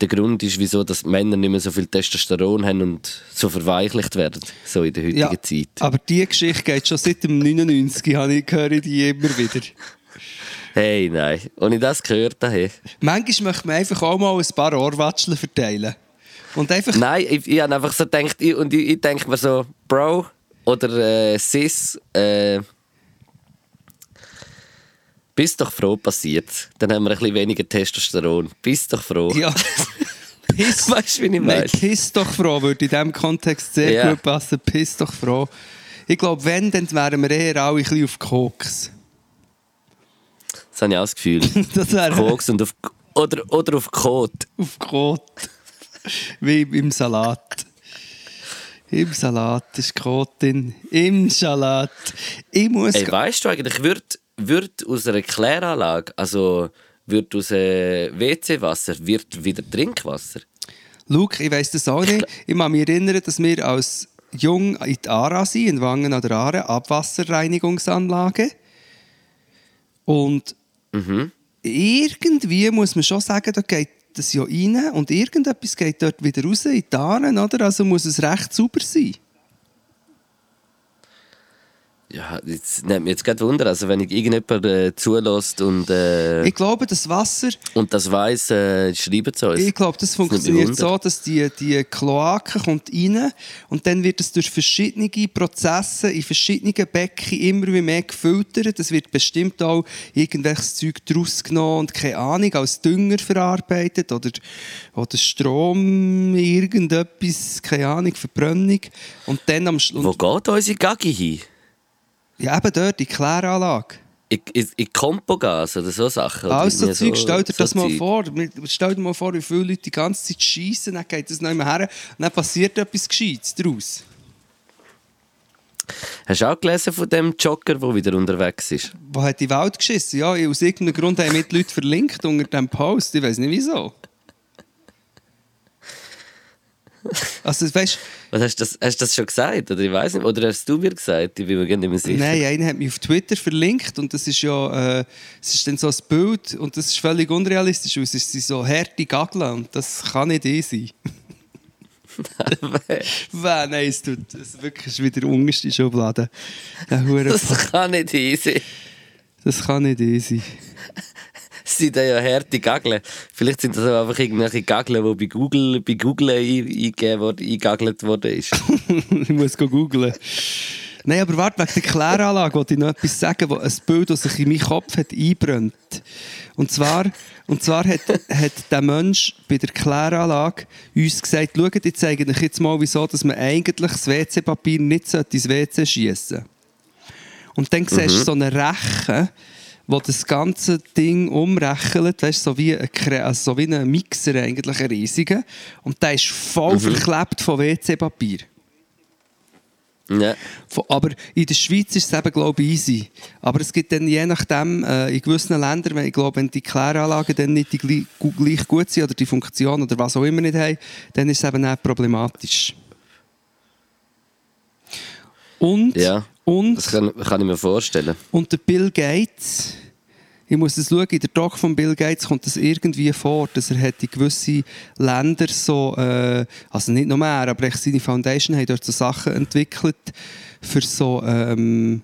der Grund ist, wieso dass Männer nicht mehr so viel Testosteron haben und so verweichlicht werden, so in der heutigen ja, Zeit. aber die Geschichte geht schon seit dem 99, habe ich, höre ich die immer wieder. Hey, nein. Und ich das gehört habe. Manchmal möchte man einfach auch mal ein paar Ohrwatscheln verteilen. Und einfach Nein, ich, ich habe einfach so gedacht, ich, und ich, ich denke mir so, Bro oder äh, Sis, äh, bist doch froh passiert. Dann haben wir ein bisschen weniger Testosteron. Bist doch froh. Ja. Piss, Weißt du, wie ich Nein, meine? piss doch froh würde in diesem Kontext sehr Ja. gut passen. Piss doch froh. Ich glaube, wenn, dann wären wir eher alle ein bisschen auf Koks. Das habe ich auch das Gefühl. Das wäre Koks und auf, oder, oder auf Kot. auf Kot. Wie im Salat. Im Salat ist Kot drin. Im Salat. Ich muss... Ey, weißt du eigentlich, wird, wird aus einer Kläranlage, also wird aus äh, WC-Wasser, wird wieder Trinkwasser? Luke, ich weiss das auch nicht. Ich kann mich erinnern, dass wir als jung in die ARA sind, in Wangen an der Aare, Abwasserreinigungsanlage. Und irgendwie muss man schon sagen, da geht das ja rein und irgendetwas geht dort wieder raus in die Aare, oder? Also muss es recht sauber sein. Ja, jetzt nimmt mich jetzt gerade Wunder, also wenn ich irgendjemand äh, zulässt und, äh, Ich glaube, das Wasser, und das weiss, äh, schreiben sie uns. ich glaube, das funktioniert Wunder. so, dass die, die Kloake kommt rein und dann wird es durch verschiedene Prozesse in verschiedenen Becken immer mehr gefiltert. Es wird bestimmt auch irgendwelches Zeug daraus genommen und keine Ahnung, als Dünger verarbeitet oder, oder Strom, irgendetwas, keine Ahnung, Verbrennung. Und dann am Wo Schluss... geht unsere Gaggi hin? Ja, eben dort, die Kläranlage. In, in, in Kompogas oder so Sachen? oder Also, irgendwie Zeug, stell dir so das mal Zeug. vor. Stell dir mal vor, wie viele Leute die ganze Zeit schießen, dann geht das nicht mehr her und dann passiert etwas Gescheites daraus. Hast du auch gelesen von dem Jogger, der wieder unterwegs ist? Wo hat die Welt geschissen? Ja, aus irgendeinem Grund haben mir die Leute verlinkt unter diesem Post. Ich weiß nicht wieso. Also, weißt Was hast, du das, hast du das schon gesagt? Oder ich weiß nicht. Oder hast du mir gesagt? Ich bin mir gar nicht mehr sicher. Nein, einer hat mich auf Twitter verlinkt und das ist ja, äh, es ist dann so ein Bild und das ist völlig unrealistisch, es ist so harte Gaggeln und das kann nicht eh sein. Wer, nein, es tut es wirklich ist wieder unterste Schublade. Das kann nicht easy. Das kann nicht eh sind ja harte Gaggeln. Vielleicht sind das auch einfach irgendwelche Gaggeln, die bei Google, bei Google ein- eingegeben worden, ist. ich muss go googlen. Nein, aber warte, wegen der Kläranlage wollte ich noch etwas sagen, wo ein Bild, das sich in meinen Kopf hat einbrennt. Und zwar, und zwar hat, hat der Mensch bei der Kläranlage uns gesagt, schaut, ich zeige euch jetzt mal, wieso dass man eigentlich das WC-Papier nicht ins WC schießen sollte. Und dann siehst du so einen Rechen, wo das ganze Ding umrechnet, weißt, so, wie ein, also so wie ein Mixer, eigentlich ein riesiger. Und der ist voll verklebt von WC-Papier. Ja. Aber in der Schweiz ist es eben, glaube ich, easy. Aber es gibt dann je nachdem, äh, in gewissen Ländern, wenn, ich glaube, wenn die Kläranlagen dann nicht die gleich, gleich gut sind oder die Funktion oder was auch immer nicht haben, dann ist es eben auch problematisch. Und, Ja. und, Das kann, kann ich mir vorstellen. und der Bill Gates ich muss es schauen, in der Doc von Bill Gates kommt das irgendwie vor, dass er hat in gewisse Länder so, äh, also nicht noch mehr, aber echt seine Foundation hat dort so Sachen entwickelt für so, ähm,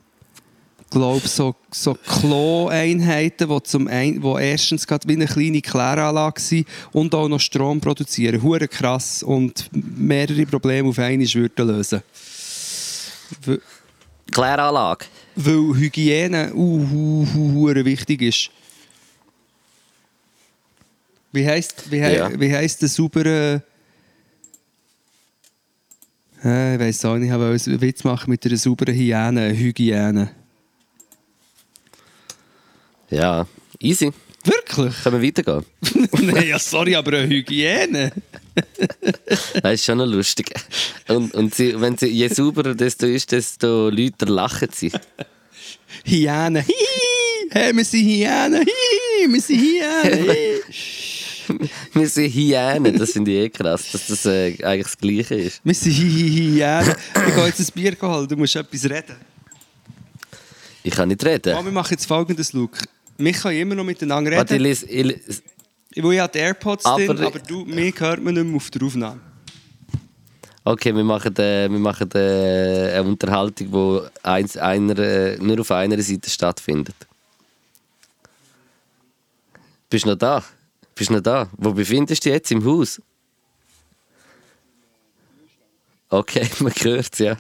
glaube so, so Klo-Einheiten, die, zum ein, wo erstens gerade wie eine kleine Kläranlage sind und auch noch Strom produzieren. Hure krass und mehrere Probleme auf einmal würden lösen. W- Kläranlage. Weil Hygiene uh, uh, uh, hure wichtig ist. Wie heisst, wie, hei- Ja. wie heisst der saubere... Äh, ich weiss auch nicht, ich wollte einen Witz machen mit einer sauberen Hygiene. Hygiene. Ja, easy. Wirklich? Können wir weitergehen? Nein, ja, sorry, aber eine Hygiene. Das ist schon noch lustig. Und, und sie, wenn sie, je sauberer desto ist, desto lauter lachen sie. Hyäne. Hey, wir sind Hyäne. Wir sind Hyäne. Wir sind Hyänen, das finde ich eh krass, dass das äh, eigentlich das Gleiche ist. Wir sind Hihi, Hyäne. Ich gehe jetzt ein Bier holen, du musst etwas reden. Ich kann nicht reden. Oh, wir machen jetzt folgendes, Luke. Wir können immer noch miteinander Warte, ich reden. lese, ich lese, Weil ich habe die AirPods Aber- drin, aber du, mich hört man nicht mehr auf der Aufnahme. okay, wir machen, äh, wir machen äh, eine Unterhaltung, die eins, einer, äh, nur auf einer Seite stattfindet. Bist du noch da? Bist du noch da? Wo befindest du dich jetzt? Im Haus? Okay, man hört es, ja.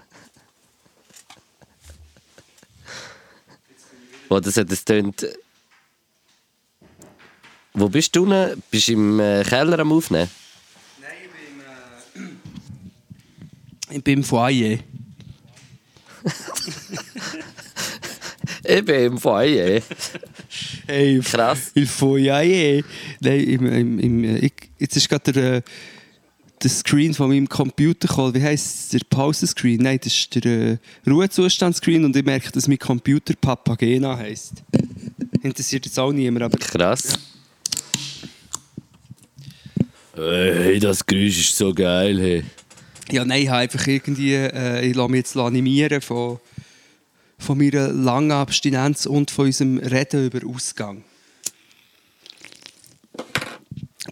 Oh, das hat das tönt. Wo bist du denn? Bist du im äh, Keller am Aufnehmen? Nein, ich bin, äh, ich bin im Foyer. Ich bin im Foyer. Hey, Krass. Il Foyer. Nein, im, im, im, ich, jetzt ist gerade der, äh, der Screen von meinem Computer gekommen. Wie heisst der Pause-Screen? Nein, das ist der äh, Ruhezustand-Screen und ich merke, dass mein Computer Papagena heisst. Interessiert jetzt auch niemand, aber Krass. Hey, das Geräusch ist so geil, hey. Ja, nein, ich habe einfach irgendwie, äh, ich lasse mich jetzt animieren von, von meiner langen Abstinenz und von unserem Reden über Ausgang.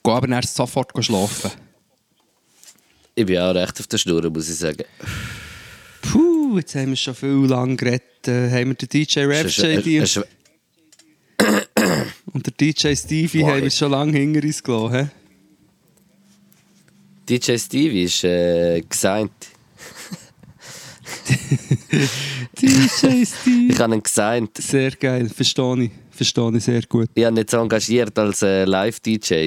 Gehe aber erst sofort schlafen. Ich bin auch recht auf der Schnur, muss ich sagen. Puh, jetzt haben wir schon viel lang geredet. Äh, haben wir den DJ Rap und der DJ Stevie Boah, haben wir schon lange hinter uns gelassen. DJ Stevie ist äh, gesigned. DJ Stevie. Ich habe ihn gesigned. Sehr geil, verstehe ich. Verstehe ich sehr gut. Ich habe ihn jetzt engagiert als äh, Live-DJ.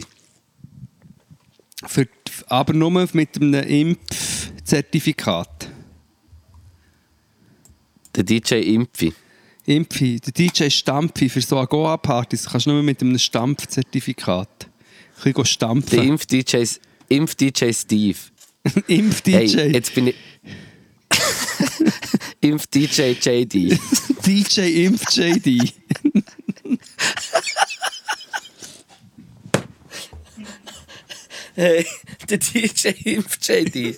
Für, aber nur mit einem Impfzertifikat. Der DJ Impfi. Impfi, der DJ Stampfi für so Goa-Partys kannst du nur mit einem Stampfzertifikat. Ein bisschen Der stampfen. Impf-DJ Impf-DJ Steve. Impf-DJ. Hey, jetzt bin ich... Impf-DJ JD. DJ Impf-JD. Hey, der DJ Impf JD.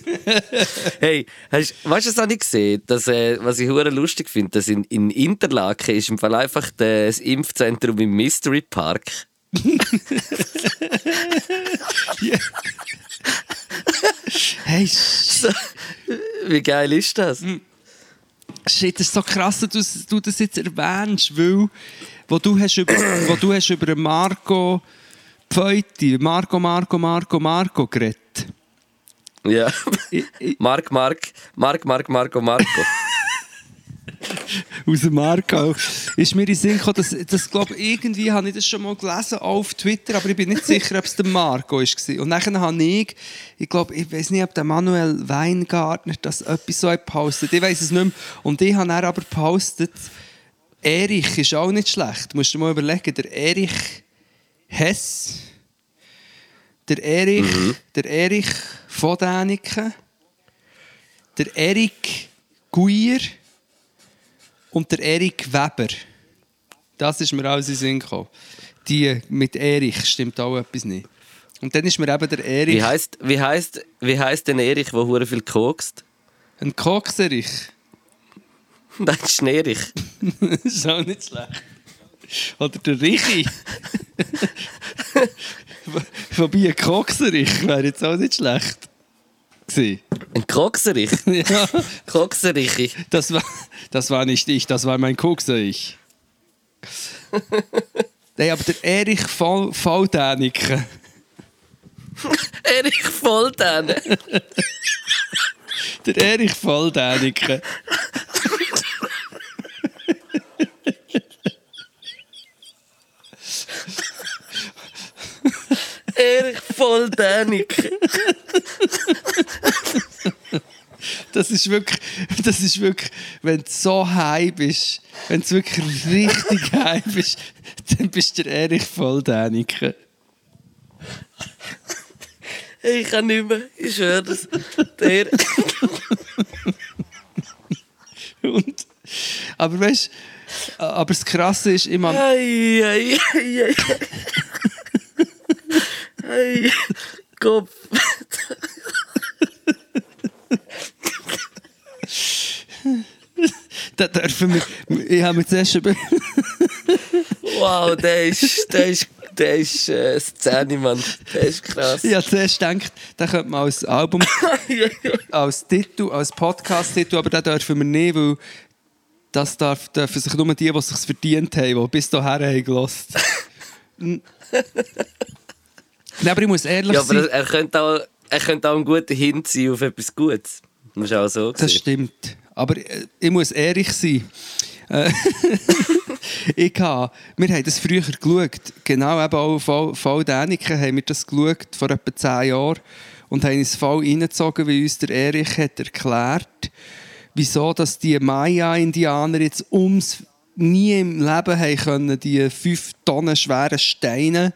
hey, hast, weißt du, das habe ich gesehen? Dass, äh, was ich hure lustig finde, dass in, in Interlaken ist im Fall einfach das Impfzentrum im Mystery Park. Hey, So, wie geil ist das? shit, das ist so krass, dass du, das jetzt erwähnst, weil wo du hast über, wo du hast über Marco Pfeuti, Marco, Marco, Marco, Marco geredet. Ja. Mark, Mark, Mark, Mark, Marco, Marco. aus dem Marco, ist mir in den Sinn gekommen, dass, dass glaub, irgendwie habe ich das schon mal gelesen auf Twitter, aber ich bin nicht sicher, ob es der Marco war. Und dann habe ich, ich glaube, ich weiß nicht, ob der Manuel Weingartner das etwas so gepostet Ich weiß es nicht mehr. Und ich habe dann aber gepostet, Erich ist auch nicht schlecht. Musst du dir mal überlegen, der Erich Hess, der Erich, der Erich von Däniken, der Erik Guier und der Erik Weber. Das ist mir alles in Sinn gekommen. Die mit Erich stimmt auch etwas nicht. Und dann ist mir eben der Erich Wie heißt wie heißt, wie heißt denn Erich, der hure viel kokst? ein Kokserich. Nein, das ist ein Erich. das ist auch nicht schlecht. Oder der Richi. Wobei ein Kokserich wäre jetzt auch nicht schlecht. Gewesen. Ein Kokserich. Ja, Kokserich. das war, das war nicht ich, das war mein Kokserich. Nein, aber der Erich Volldäniken. Erich Volltan. Der Erich Volldäniken. Erich Volldanik. Das ist wirklich, das ist wirklich, wenn du so high bist, wenn du wirklich richtig high bist, dann bist du der Erich Volldäniken. Ich kann nicht mehr. Ich schwöre das. Der. Und, aber weißt du, aber das Krasse ist, meine, Ei, ei, ei, ei. Ei. Kopf. da dürfen wir, ich habe mir zuerst be- Wow, der ist. Der ist. Der ist äh, Szene, Mann. Der ist krass. ich habe zuerst gedacht, da könnte man als Album, als Titel, als Podcast-Titel, aber den dürfen wir nicht, weil das darf, dürfen sich nur die, die es sich verdient haben, die bis dahin haben gelost. Nein, aber ich muss ehrlich Ja, aber sein. er könnte, auch, er könnte auch ein guter Hint sein auf etwas Gutes. Das ist auch so. Das stimmt. Aber äh, ich muss ehrlich sein. Äh, ich habe, wir haben das früher geschaut. Genau eben auch voll, voll Däniken haben wir das geschaut, vor etwa zehn Jahren. Und haben uns voll reingezogen, wie uns der Erich hat erklärt, wieso dass die Maya-Indianer jetzt ums nie im Leben haben können, die fünf Tonnen schweren Steine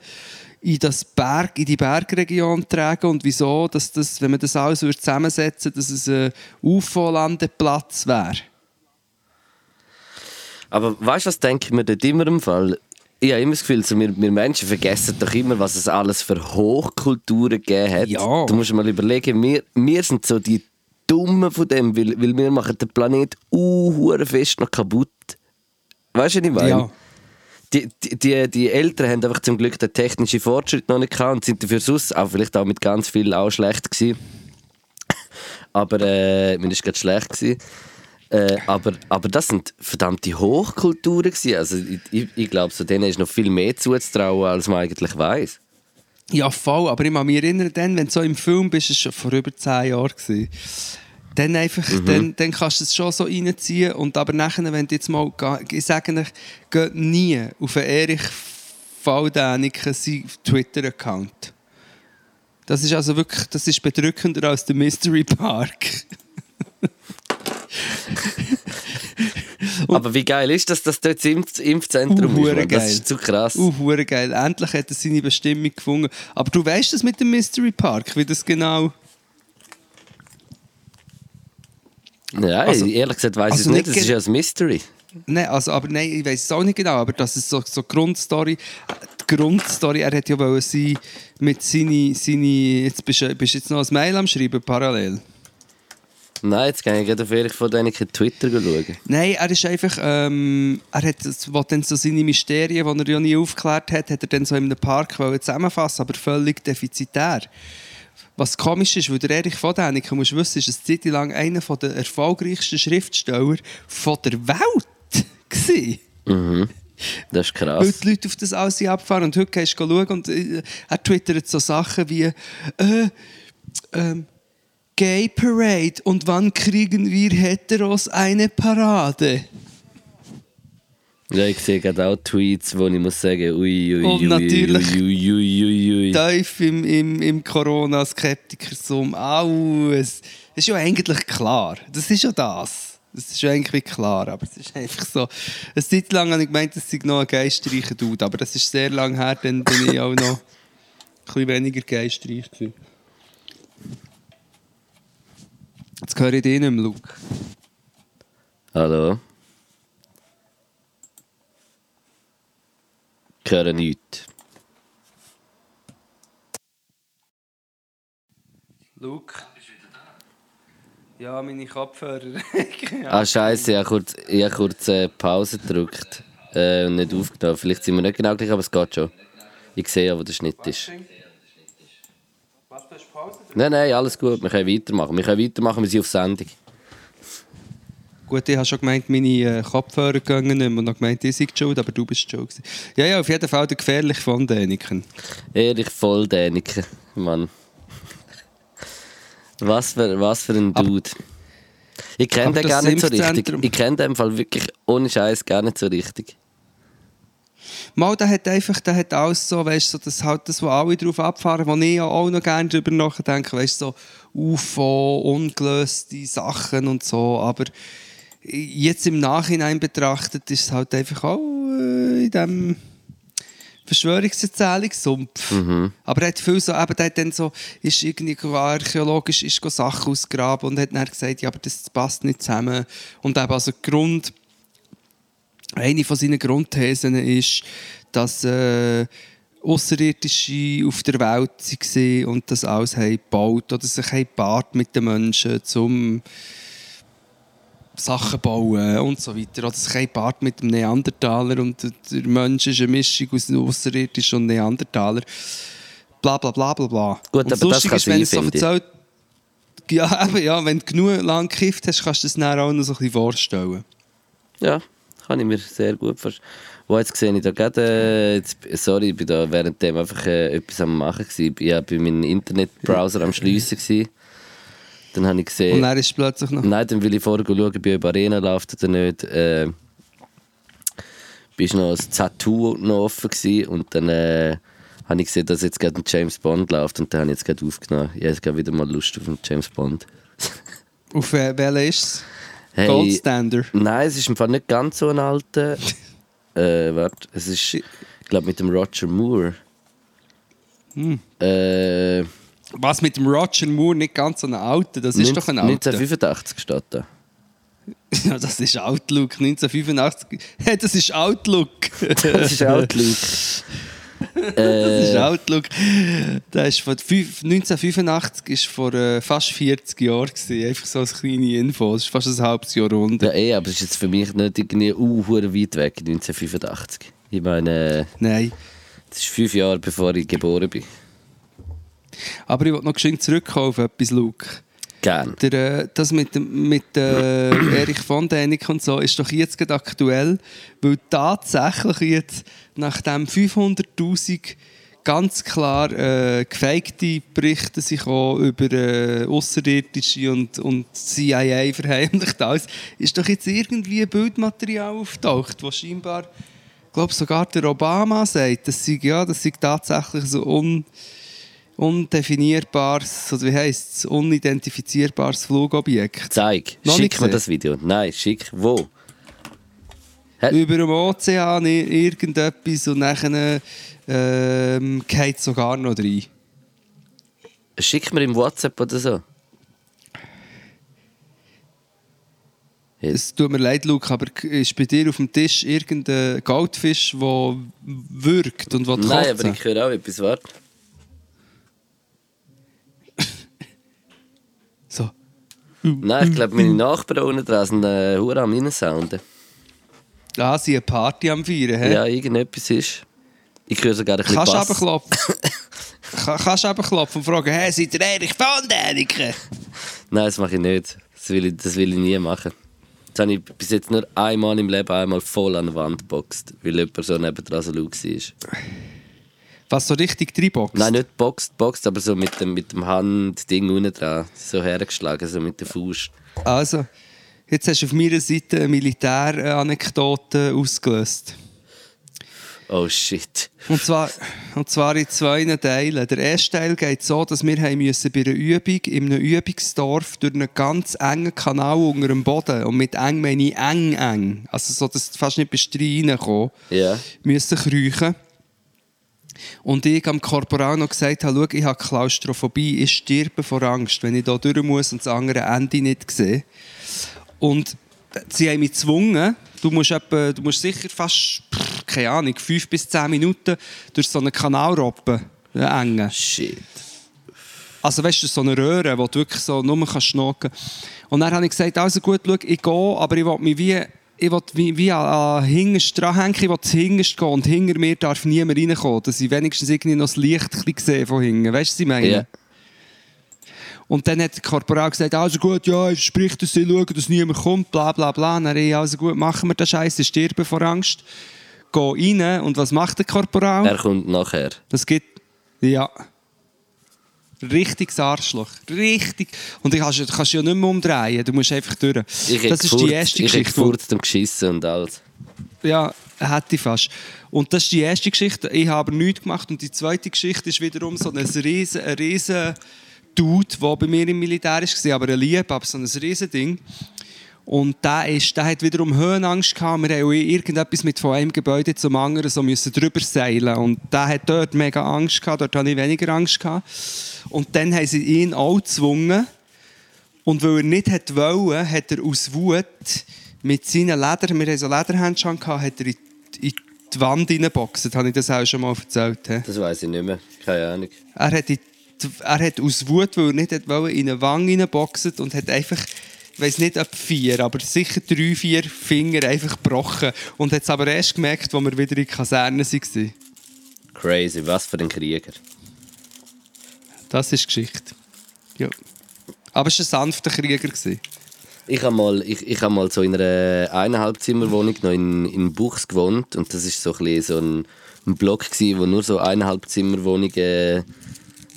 in, das Berg, in die Bergregion tragen und wieso, dass das, wenn man das alles zusammensetzen würde, dass es ein UFO-Landeplatz wäre. Aber weißt du, was denke ich mir dort immer im Fall? Ich habe immer das Gefühl, so, wir, wir Menschen vergessen doch immer, was es alles für Hochkulturen gegeben hat. Ja. Du musst mal überlegen, wir, wir sind so die Dummen von dem, weil, weil wir machen den Planet uh, fest noch kaputt. Weißt du, was ich meine? Ja. Die, die, die, Eltern haben einfach zum Glück den technischen Fortschritt noch nicht gehabt und sind dafür sonst auch vielleicht auch mit ganz viel auch schlecht gewesen. Aber äh, mir ist gerade schlecht gewesen. Äh, aber, aber das sind verdammte Hochkulturen gewesen. Also ich, ich, glaube, so denen ist noch viel mehr zuzutrauen, als man eigentlich weiß. Ja, voll. Aber ich kann mich erinnern, dann, wenn du so im Film bist, war schon vor über zehn Jahren. Gewesen, dann, einfach, dann, dann kannst du es schon so reinziehen. Und aber nachher, wenn du jetzt mal, ich sage euch, geht nie auf einen Erich Valdäniken seinen Twitter-Account. Das ist also wirklich, das ist bedrückender als der Mystery Park. Aber wie geil ist das, dass dort das Impf Impfzentrum Uh, ist? Das ist zu krass. Uh, geil. Endlich hat er seine Bestimmung gefunden. Aber du weißt das mit dem Mystery Park, wie das genau... ja, also- ehrlich gesagt weiß also ich es nicht. nicht Das ist ja ein Mystery. Nein, also, aber nein, ich weiß es auch nicht genau, aber das ist so, so die Grundstory. Die Grundstory, er hätte ja wollen sein mit seine, seine jetzt bist du bist jetzt noch ein Mail am Schreiben, parallel. Nein, jetzt gehe ich gerade auf Erich von denen Twitter schauen. Nein, er ist einfach, ähm, er hat wo dann so seine Mysterien, die er ja nie aufgeklärt hat, hat er dann so in einem Park zusammenfassen, aber völlig defizitär. Was komisch ist, weil der Erich von Däniken, musst wissen, ist eine Zeit lang einer der erfolgreichsten Schriftsteller von der Welt gewesen. Das ist Weil krass. die Leute auf das alles abfahren. Und heute gehst du schauen und äh, er twittert so Sachen wie äh, ähm, Gay Parade und wann kriegen wir Heteros eine Parade? Ja, ich sehe gerade auch Tweets, wo ich muss sagen, ui, ui, Und ui, natürlich- ui, ui, ui, ui. Tief im, im, im Corona-Skeptiker-Sum. Alles. Das ist ja eigentlich klar. Das ist ja das. Das ist ja eigentlich klar, aber es ist einfach so. Eine Zeit lang habe ich gemeint, das sei noch ein geistreicher Dude, aber das ist sehr lange her, dann bin ich auch noch ein bisschen weniger geistreich gewesen. Jetzt höre ich dich nicht mehr, Luke. Hallo? Ich höre nichts. Luke? Ja, meine Kopfhörer. Ah, Scheiße, ich habe kurz, ich habe kurz äh, Pause gedrückt. äh, und nicht aufgenommen. Vielleicht sind wir nicht genau gleich, aber es geht schon. Ich sehe ja, wo der Schnitt ist. Nein, nein, alles gut. Wir können weitermachen. Wir können weitermachen, wir sind auf Sendung. Gut, ich habe schon gemeint, meine äh, Kopfhörer gehen nicht mehr und noch gemeint, ich sei schuld, aber du bist schuld. gewesen. Ja, ja, auf jeden Fall der gefährliche von Däniken. Ehrlich voll Däniken, Mann. Was für, was für ein Dude. Ich kenne aber den gar nicht so richtig. Ich kenne den im Fall wirklich ohne Scheiß gar nicht so richtig. Mal, der hat einfach, der hat alles so, weißt du, so, das halt das, wo alle drauf abfahren, wo ich auch noch gerne drüber nachdenke, weißt du, so UFO, ungelöste Sachen und so, aber jetzt im Nachhinein betrachtet ist es halt einfach auch äh, in dem Verschwörungserzählungssumpf. Aber er hat viel so, eben, der hat dann so, ist irgendwie archäologisch, ist Sachen ausgraben und hat dann gesagt, ja, aber das passt nicht zusammen. Und eben also Grund, eine von seinen Grundthesen ist, dass äh, Außerirdische auf der Welt waren und das alles haben gebaut oder sich haben gepaart mit den Menschen, um Sachen bauen und so weiter. Oder haben gepaart mit dem Neandertaler und der Mensch ist eine Mischung aus Außerirdisch und Neandertaler. Bla bla bla bla bla. Gut, und aber das lustig kann ist, wenn es so erzählt, ja, eben, ja, wenn du genug lang gekifft hast, kannst du das dann auch noch so ein bisschen vorstellen. Ja, kann ich mir sehr gut vorstellen. Wo jetzt sehe ich da gerade, äh, jetzt, sorry, ich bin da währenddem einfach äh, etwas am machen gewesen. Ich war bei meinem Internetbrowser am Schliessen gewesen. Dann habe ich gesehen... Und dann ist es plötzlich noch... Nein, dann will ich vorher schauen, ob ich über Arena läuft oder nicht. Äh, bist noch das Tattoo noch offen gewesen und dann äh, habe ich gesehen, dass jetzt gerade ein James Bond läuft und dann habe ich jetzt gerade aufgenommen. Ich habe jetzt wieder mal Lust auf einen James Bond. Auf äh, welchen ist es? Hey, Gold Standard. Nein, es ist im Fall nicht ganz so ein alter. äh, warte, es ist, ich glaube, mit dem Roger Moore. Hm. Äh, Was mit dem Roger Moore nicht ganz so ein alter, das ist doch ein alter. 1985 steht da. Ja, das ist Outlook 1985. Hey, das ist Outlook. Das ist Outlook. Das ist Outlook. Das ist von fünf- 1985 ist vor äh, fast 40 Jahren gewesen. Einfach so als kleine Info. Das ist fast ein halbes Jahr runter. ja, eh, aber es ist jetzt für mich nicht irgendwie uh, weit weg, 1985. Ich meine, Nein. das ist fünf Jahre bevor ich geboren bin. Aber ich will noch geschwind zurückkommen auf etwas, Luke. Gern. Der, äh, das mit, mit äh, Erich von Däniken und so ist doch jetzt gerade aktuell, weil tatsächlich jetzt nach dem 500'000 ganz klar äh, gefakte Berichte sich auch über äh, Außerirdische und, und CIA verheimlicht alles, ist doch jetzt irgendwie Bildmaterial auftaucht, wo scheinbar, ich glaube sogar der Obama sagt, das sei, ja, das sei tatsächlich so un undefinierbares, oder wie heisst es, unidentifizierbares Flugobjekt. Zeig. Noch schick mir das Video. Nein, schick. Wo? Über dem Ozean irgendetwas und dann ähm, geht es sogar noch rein. Schick mir im WhatsApp oder so. Es tut mir leid, Luke, aber ist bei dir auf dem Tisch irgendein Goldfisch, der wirkt und will Nein, kotzen? aber ich höre auch etwas. Warte. So. Nein, ich glaube, meine Nachbarn unten dran sind äh, hure am Reinsounden. Ah, sie eine Party am Feiern, hä? Ja, irgendetwas ist. Ich höre sogar ein bisschen Kannst du Bass. Ka- Kannst du runterklopfen und fragen, hey, seid ihr Erich von Däniken? Nein, das mache ich nicht. Das will ich, das will ich nie machen. Das habe ich bis jetzt nur einmal im Leben einmal voll an der Wand geboxt, weil jemand so nebendran so laut war. Was so richtig reinboxt? Nein, nicht boxt, boxt, aber so mit dem, mit dem Handding unten dran. So hergeschlagen, so mit der Fuß. Also, jetzt hast du auf meiner Seite eine Militäranekdote ausgelöst. Oh shit. Und zwar, und zwar in zwei Teilen. Der erste Teil geht so, dass wir haben müssen bei einer Übung in einem Übungsdorf durch einen ganz engen Kanal unter dem Boden und mit eng meine ich eng, eng. Also so, dass du fast nicht bis reinkommen Ja. müssen kriechen. Und ich am Korporal noch gesagt habe, schau, ich habe Klaustrophobie, ich sterbe vor Angst, wenn ich da durch muss und das andere Ende nicht sehe. Und sie haben mich gezwungen, du musst, etwa, du musst sicher fast, keine Ahnung, fünf bis zehn Minuten durch so einen Kanal einen engen. Shit. Also weißt du, so eine Röhre, wo du wirklich so nur kannst schnacken. Und dann habe ich gesagt, also gut, schau, ich gehe, aber ich will mich wie ich will wie, wie an, hinterst dranhängen, ich will hinterst gehen und hinter mir darf niemand reinkommen, dass ich wenigstens irgendwie noch das Licht sehe von hinten. Weißt du, was ich meine? Ja. Und dann hat der Korporal gesagt, also gut, ja, ich sprich, dass sie schauen, dass niemand kommt, bla bla bla. Dann ich, also gut, machen wir den Scheiß, sie sterben vor Angst. Geh rein und was macht der Korporal? Er kommt nachher. Das gibt. Ja. Richtiges Arschloch. Richtig. Und du kannst, kannst ja nicht mehr umdrehen. Du musst einfach durch. Ich das ist gefurzt, die erste ich Geschichte. wo- gefurzt und geschissen und alles. Ja, hätte ich fast. Und das ist die erste Geschichte. Ich habe nichts gemacht. Und die zweite Geschichte ist wiederum so ein riesen, riesen Dude, der bei mir im Militär war, aber ein Lieb, aber so ein riesen Ding. Und der, ist, der hat wiederum Höhenangst gehabt. Wir haben irgendetwas mit von einem Gebäude zum anderen so müssen drüber seilen. Und der hat dort mega Angst gehabt. Dort hatte ich weniger Angst gehabt. Und dann haben sie ihn auch gezwungen. Und weil er nicht hat wollen, hat er aus Wut mit seinen Leder, wir hatten so Lederhandschuhe, gehabt, hat er in die, in die Wand reingeboxt. Habe ich das auch schon mal erzählt? he? Das weiß ich nicht mehr. Keine Ahnung. Er hat, die, er hat aus Wut, weil er nicht hat wollen, in eine Wange reingeboxt und hat einfach, ich weiß nicht ob vier, aber sicher drei, vier Finger einfach gebrochen. Und hat es aber erst gemerkt, als wir wieder in der Kaserne waren. Crazy, was für ein Krieger. Das ist die Geschichte. Ja. Aber es war ein sanfter Krieger. gewesen. Ich habe mal, ich, ich hab mal so in einer Eineinhalbzimmerwohnung noch in, in Buchs gewohnt und das ist so ein, so ein, ein Block gsi, wo nur so Eineinhalbzimmerwohnungen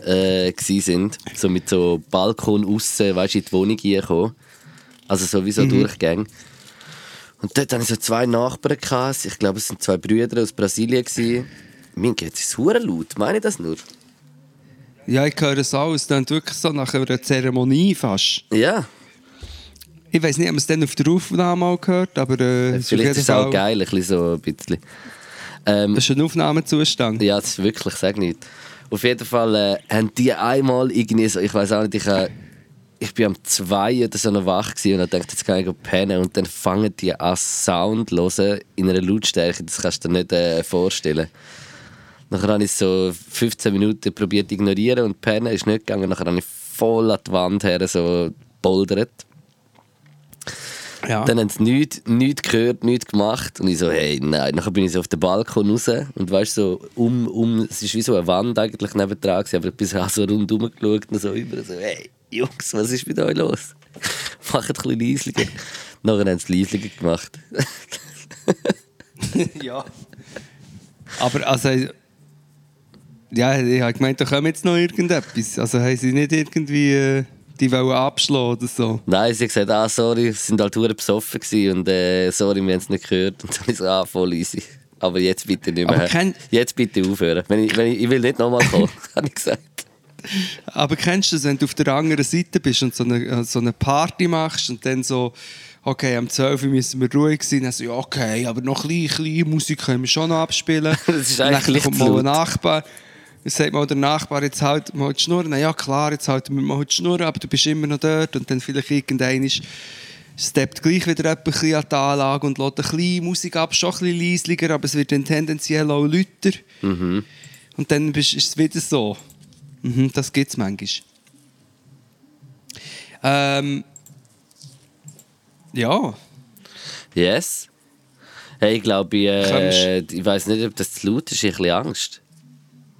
äh, sind, so mit so Balkon aussen, weißt du, in die Wohnung reinkommen. Also sowieso Durchgänge. Und dort hatte ich so zwei Nachbarn. Gehabt. Ich glaube, es sind zwei Brüder aus Brasilien. Gewesen. Mir geht es hure laut. Meine ich das nur? Ja, ich höre es auch. Es klingt wirklich so nach einer Zeremonie fast. Ja, Ich weiß nicht, ob man es dann auf der Aufnahme mal gehört, aber äh, vielleicht ist es auch geil, ein bisschen so ein bisschen. Ähm, Das ist ein Aufnahmezustand. Ja, das ist wirklich, sag nicht. Auf jeden Fall äh, haben die einmal irgendwie so, ich weiß auch nicht, ich, äh, ich bin am 2 oder so noch wach gewesen und dachte jetzt kann ich pennen und dann fangen die an Sound hören in einer Lautstärke, das kannst du dir nicht äh, vorstellen. Nachher habe ich so 15 Minuten probiert zu ignorieren und pennen, ist nicht gegangen. Nachher habe ich voll an die Wand her so poldert. Ja. Dann haben sie nichts, nichts gehört, nichts gemacht. Und ich so, hey, nein. Nachher bin ich so auf den Balkon raus und weißt so, um, um, es ist wie so eine Wand eigentlich nebendran gewesen, aber ich bin so, rundherum geschaut und so über, so, hey, Jungs, was ist mit euch los? Macht ein bisschen leislicher. Nachher haben sie leislicher gemacht. ja. Aber also. Ja, ich habe gemeint, da kommt jetzt noch irgendetwas. Also haben sie nicht irgendwie äh, die wollen abschlagen oder so. Nein, sie hat gesagt, ah, sorry, sie sind halt verdammt besoffen gewesen und äh, sorry, wir haben es nicht gehört. Und dann ist so, ah, voll easy. Aber jetzt bitte nicht mehr. Kenn- Jetzt bitte aufhören. Wenn ich, wenn ich, ich will nicht nochmal kommen, habe ich gesagt. Aber kennst du das, wenn du auf der anderen Seite bist und so eine, äh, so eine Party machst und dann so, okay, am 12 Uhr müssen wir ruhig sein, dann so, ja, okay, aber noch ein bisschen, bisschen Musik können wir schon noch abspielen. Das ist Und dann eigentlich kommt mal ein Nachbar, dann sagt mal der Nachbar, jetzt halten wir mal die Schnur. Na ja, klar, jetzt halten wir mal die Schnur, aber du bist immer noch dort und dann vielleicht irgendein steppt gleich wieder bisschen an die Anlage und lässt ein bisschen Musik ab, schon ein bisschen leislicher, aber es wird dann tendenziell auch lauter. Mhm. Und dann ist es wieder so. Mhm, das gibt es manchmal. Ähm, ja, Yes. Hey, ich glaube, ich, äh, ich weiß nicht, ob das zu laut ist. Ich habe Angst.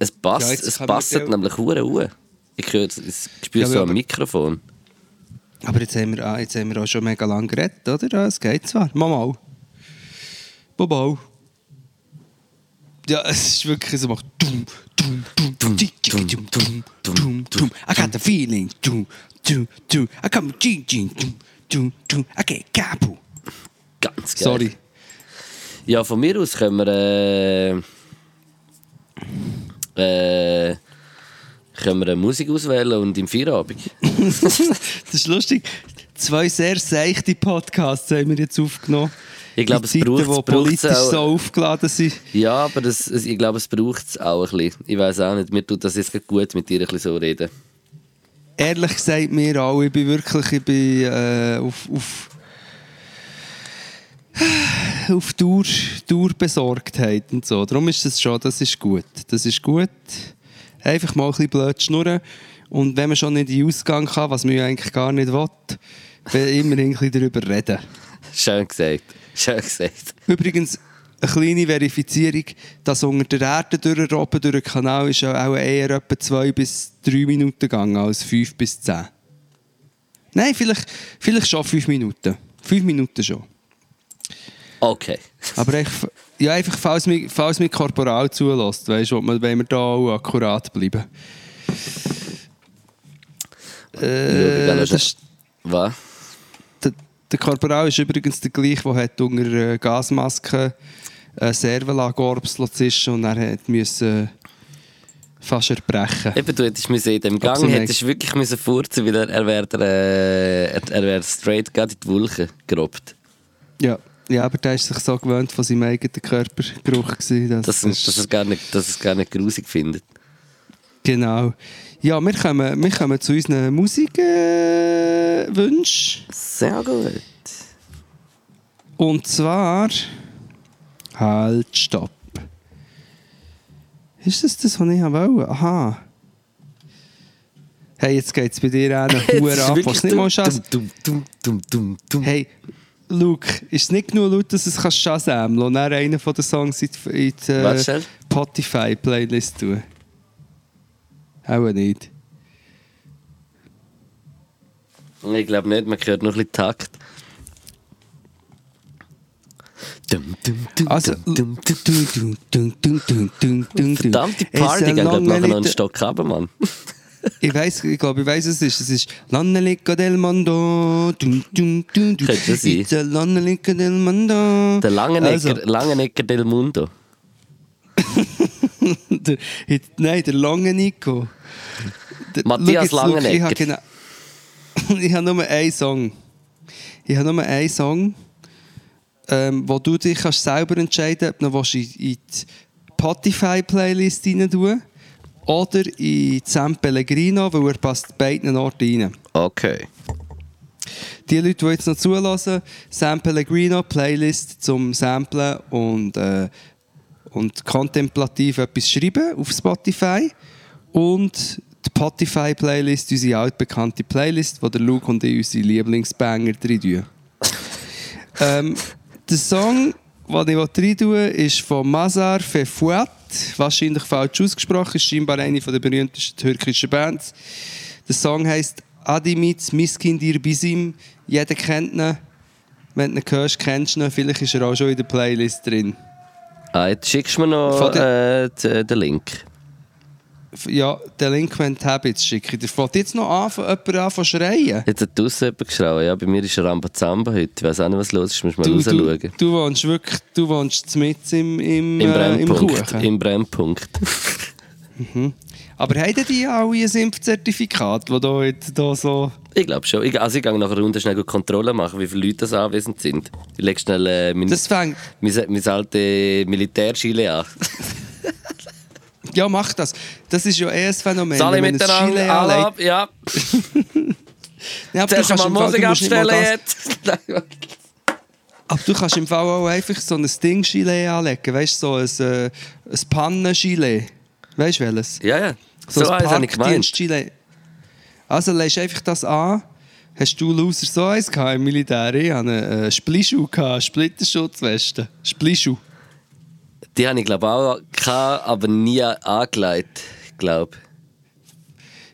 Es passt, Ja, es passt nämlich hure Uhr. Ich höre, es- ich spüre Ja, so am Mikrofon. aber jetzt haben, wir, ah, jetzt haben wir auch schon mega lange geredet, oder? Es geht zwar. Mal mal. Ja, es ist wirklich so, macht dum, dum, dum, dum, dum, dum, dum, dum, dum. I got the feeling. Dum, dum, dum. I come dum, dum, dum, dum, dum. I get kapu. Ganz geil. Sorry. Ja, von mir aus können wir, äh, äh, können wir eine Musik auswählen und im Feierabend. das ist lustig. Zwei sehr seichte Podcasts haben wir jetzt aufgenommen. Ich glaube, es braucht- es politisch auch- so aufgeladen sind. Ja, aber das, ich glaube, es braucht es auch ein bisschen. Ich weiß auch nicht, mir tut das jetzt gut, mit dir ein bisschen so reden. Ehrlich gesagt, mir auch. Ich bin wirklich ich bin, äh, auf, auf, auf Dauer, Dauerbesorgtheit und so. Darum ist das schon, das ist gut. Das ist gut. Einfach mal ein bisschen blöd schnurren. Und wenn man schon nicht in den Ausgang kann, was man ja eigentlich gar nicht will, dann immer ein bisschen darüber reden. Schön gesagt. Schön gesagt. Übrigens, eine kleine Verifizierung, dass unter der Erde durchroben durch den Kanal ist ja auch eher etwa zwei bis drei Minuten gegangen als fünf bis zehn. Nein, vielleicht, vielleicht schon fünf Minuten. Fünf Minuten schon. Okay. Aber echt, ja, einfach, falls mich, falls mich korporal zulässt, weißt du, wenn wir da auch akkurat bleiben. Äh, das ist, Was? der, der Korporal ist übrigens der gleiche, der hat unter äh, Gasmaske äh, Servela-Gorbs zischen und er hat müssen fast erbrechen. Eben, du hättest müssen in dem Gang Absolut. hättest wirklich müssen furzen, weil er, er wäre äh, er, er wär straight gerade in die Wolke gerobbt. Ja. Ja, aber der ist sich so gewöhnt von seinem eigenen Körpergeruch. Gewesen, dass Dass, das- dass, er es gar nicht, dass er es gar nicht grusig findet. Genau. Ja, wir kommen, wir kommen zu unseren Musikwünschen. Äh, Wünschen. Sehr gut. Und zwar. Halt, stopp. Ist das das, was ich wollte? Aha. Hey, jetzt geht es bei dir auch noch Huren ab, was nicht mal dumm. Hey, Luke, ist es nicht genug laut, dass es kannst Shazam und dann einen von den Songs in die, in die Warte äh. Spotify-Playlist tun? Auch nicht. Ich glaube nicht, man hört noch ein bisschen Takt. Also, dum, dum, dum. dun, dun, dun, dun, dun, dun, dun. Verdammt, die Es Party ist geht ein glaub, nachher noch einen Stock runter, Mann. Ich weiß, ich glaube, ich weiß, was es ist. Es ist L'Annelica del Mondo. Dun, dun, dun, dun. Könnte sein. It's a L'Annelica del Mondo. Der Langenecker, Also, Langenecker del Mundo. der, nein, der lange Nico. Der- Matthias jetzt, Luke, Ich habe Langenecker. genau, ich habe nur einen Song. Ich habe nur einen Song, ähm, wo du dich kannst selber entscheiden ob du in, in die Spotify-Playlist rein tun oder in San Pellegrino, weil er passt beiden Orten rein. Okay. Die Leute, die jetzt noch zulassen, Sam Pellegrino, Playlist zum Samplen und, äh, und kontemplativ etwas schreiben auf Spotify. Und die Spotify-Playlist, unsere altbekannte Playlist, wo der Luke und ich unsere Lieblingsbanger tun. ähm, der Song, den ich rein tue, ist von Mazar Wahrscheinlich falsch ausgesprochen, ist scheinbar eine der berühmtesten türkischen Bands. Der Song heißt Adimit Miskindir Bisim. Jeder kennt ihn. Wenn du ihn hörst, kennst du ihn. Vielleicht ist er auch schon in der Playlist drin. Ah, jetzt schickst du mir noch äh, den Link. Ja, Delinquent Habits schicke ich dir. Fällt jetzt noch an, von jemand an zu schreien? Jetzt hat draussen jemand geschrien. Ja, bei mir ist Rambazamba heute. Ich weiß auch nicht, was los ist. Muss mal Du, raus du, du wohnst wirklich du wohnst mit im, im, Im äh, im Brennpunkt. Kuchen. Im Brennpunkt. Aber haben die alle ein Impfzertifikat, das da, jetzt da so... ich glaube schon. Ich, also ich gehe nach einer Runde schnell Kontrolle machen, wie viele Leute das anwesend sind. Ich lege schnell äh, mein, Das fängt... mein, mein alte Militärschile an. Ja, mach das. Das ist ja eh ein Phänomen. Alle miteinander. Alle. Ja. Ja, aber du Zuerst kannst mal Musik du abstellen jetzt. Aber du kannst im Fall auch einfach so ein Ding-Gilet anlegen, weißt du, so ein, äh, ein Pannen-Gilet. Weißt du welches? ja, ja. So, So, ein. Parkdienst-Gilet. Also legst einfach das an. Hast du Loser so eins gehabt im Militär? Ich hatte einen äh, Splischuh, gehabt, Splitterschutzweste. Splischuh. Die habe ich glaube auch gehabt, aber nie angelegt. Ich glaube.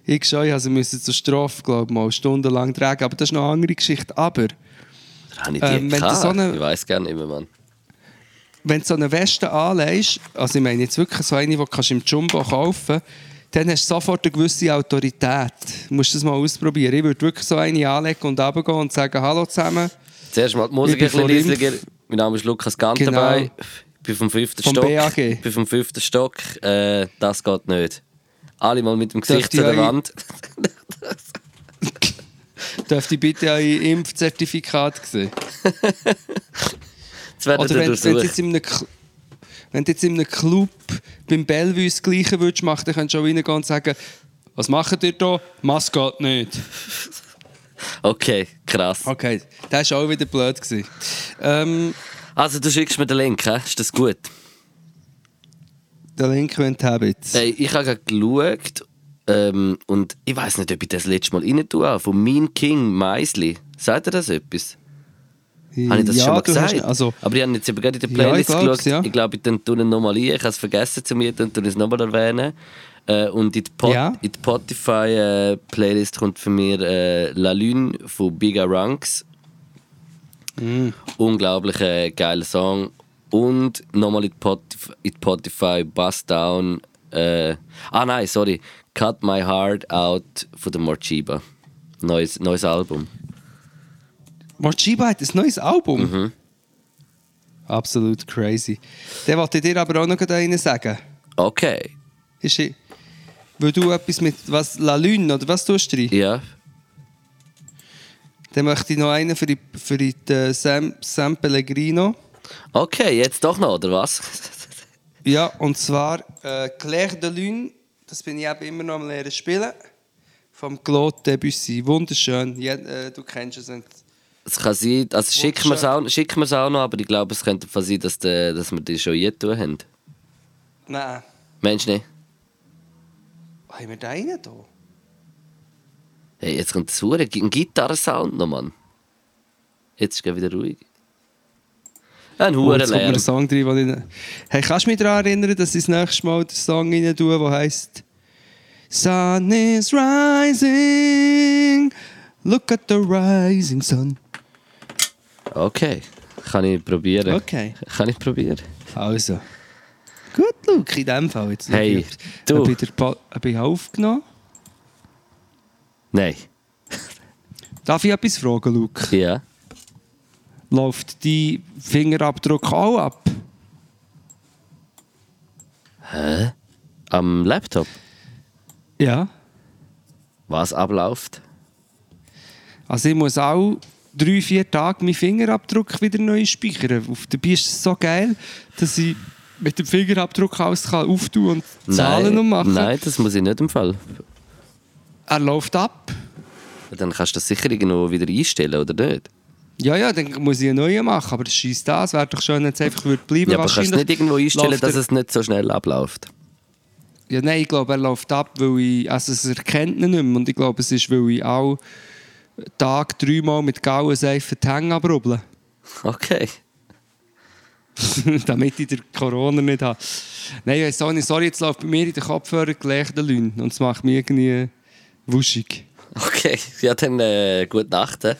Ich schon, ich also musste zur Strafe, glaube mal stundenlang tragen. Aber das ist noch eine andere Geschichte. Aber Habe ich die Ähm, wenn du so eine- Ich weiß gar nicht mehr, Mann. wenn du so eine Weste anlegst, also ich meine jetzt wirklich so eine, die du kannst im Jumbo kaufen dann hast du sofort eine gewisse Autorität. Du musst das mal ausprobieren. Ich würde wirklich so eine anlegen und runtergehen und sagen «Hallo zusammen» Zuerst mal die Musik Ich ein bisschen leisiger. Mein Name ist Lukas Gantenbein. Genau. Bin vom fünften Vom Stock. BAG. Bin vom fünften Stock. Äh, das geht nicht. Alle mal mit dem Gesicht zu der Wand. Dürfte ich bitte ein Impfzertifikat sehen? Oder wenn, wenn, du jetzt in einem, wenn du jetzt in einem Club beim Bellevue das Gleiche würdest machen, dann könntest du auch reingehen und sagen «Was macht ihr da? Maske geht nicht.» Okay, krass. Okay, das war auch wieder blöd. Gewesen. Ähm, Also, du schickst mir den Link, hä? ist das gut? Delinquent Habits. Hey, ich habe gerade geschaut ähm, und ich weiß nicht, ob ich das letzte Mal rein tue. Von Mean King Meisli. Sagt ihr das etwas? Habe ich das Ja, schon mal du hast- gesagt? also- Aber ich habe jetzt eben gerade in der Ja, ich Playlist geschaut. ja. Ich glaube, ich tue ihn nochmal ein. Ich habe es vergessen zu mir, dann tue ich es nochmal erwähnen. Äh, und in die, Pot Ja. die Spotify-Playlist kommt für mich äh, La Lune von Bigger Ranks. Mm. Unglaublich äh, geiler Song. Und nochmal in Spotify Bust Down. Äh, ah nein, sorry. Cut My Heart Out von der Morchiba. Neues, neues Album. Mochiba hat ein neues Album. Mhm. Absolut crazy. Der wollte ich dir aber auch noch einen sagen. Okay. Ist weil du etwas mit was La Lune oder was tust du? Ja. Dann möchte ich noch einen für die, für die äh, Sam, Sam Pellegrino. Okay, jetzt doch noch, oder was? Ja, und zwar äh, Claire de Lune. Das bin ich eben immer noch am Lernen spielen. Vom Claude Debussy. Wunderschön. Ja, äh, du kennst es. Und Es kann sein, also schick mir es auch, schick auch noch, aber ich glaube, es könnte sein, dass, de, dass wir die schon hier tun haben. Nein. Mensch nicht? Haben wir da einen da? Hey, jetzt kommt das Hure, ein Gitarrensound noch, Mann. Jetzt ist es wieder ruhig. Ein Oh, Hure jetzt kommt mir ein leer. Lärm. Song drin, den ich... Hey, kannst du mich daran erinnern, dass ich das nächste Mal den Song rein tue, der heisst Sun is rising, look at the rising sun. Okay, kann ich probieren. Okay. Kann ich probieren. Also. Gut, Luke, in dem Fall. Jetzt Hey, du. ich, habe aufgenommen? Nein. Darf ich etwas fragen, Luke? Ja. Läuft die Fingerabdruck auch ab? Am Laptop. Ja. Was abläuft? Also ich muss auch drei, vier Tage meinen Fingerabdruck wieder neu speichern. Auf dabei ist es so geil, dass ich mit dem Fingerabdruck alles kann auftun und Zahlen nein, und machen. Nein, das muss ich nicht im Fall. Er läuft ab. Dann kannst du das sicher irgendwo wieder einstellen, oder nicht? Ja, ja, dann muss ich einen neuen machen. Aber das scheiß da, es wäre doch schön, wenn es einfach würde bleiben. Ja, aber kannst du nicht irgendwo einstellen, dass es nicht so schnell abläuft? Ja, nein, ich glaube, er läuft ab, weil ich, also es erkennt ihn nicht mehr. Und ich glaube, es ist, weil ich auch Tag dreimal mit gauen Seifen die Hänge abrubbeln. Okay. damit ich den Corona nicht habe. Nein, ich weiss auch nicht, sorry, jetzt läuft bei mir in den Kopfhörer gleich der Lün und es macht mich irgendwie wuschig. Okay, ja dann äh, gute Nacht. He.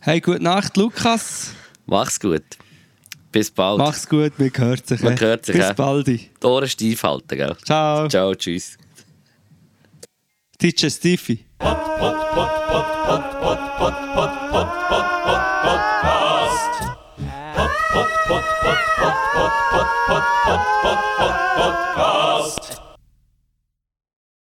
Hey, gute Nacht, Lukas. Mach's gut. Bis bald. Mach's gut, wir hören sich. Man hört sich, Bis bald. Die Ohren steif halten, gell? Ciao. Ciao, tschüss. DJ Stiffy. Podcast.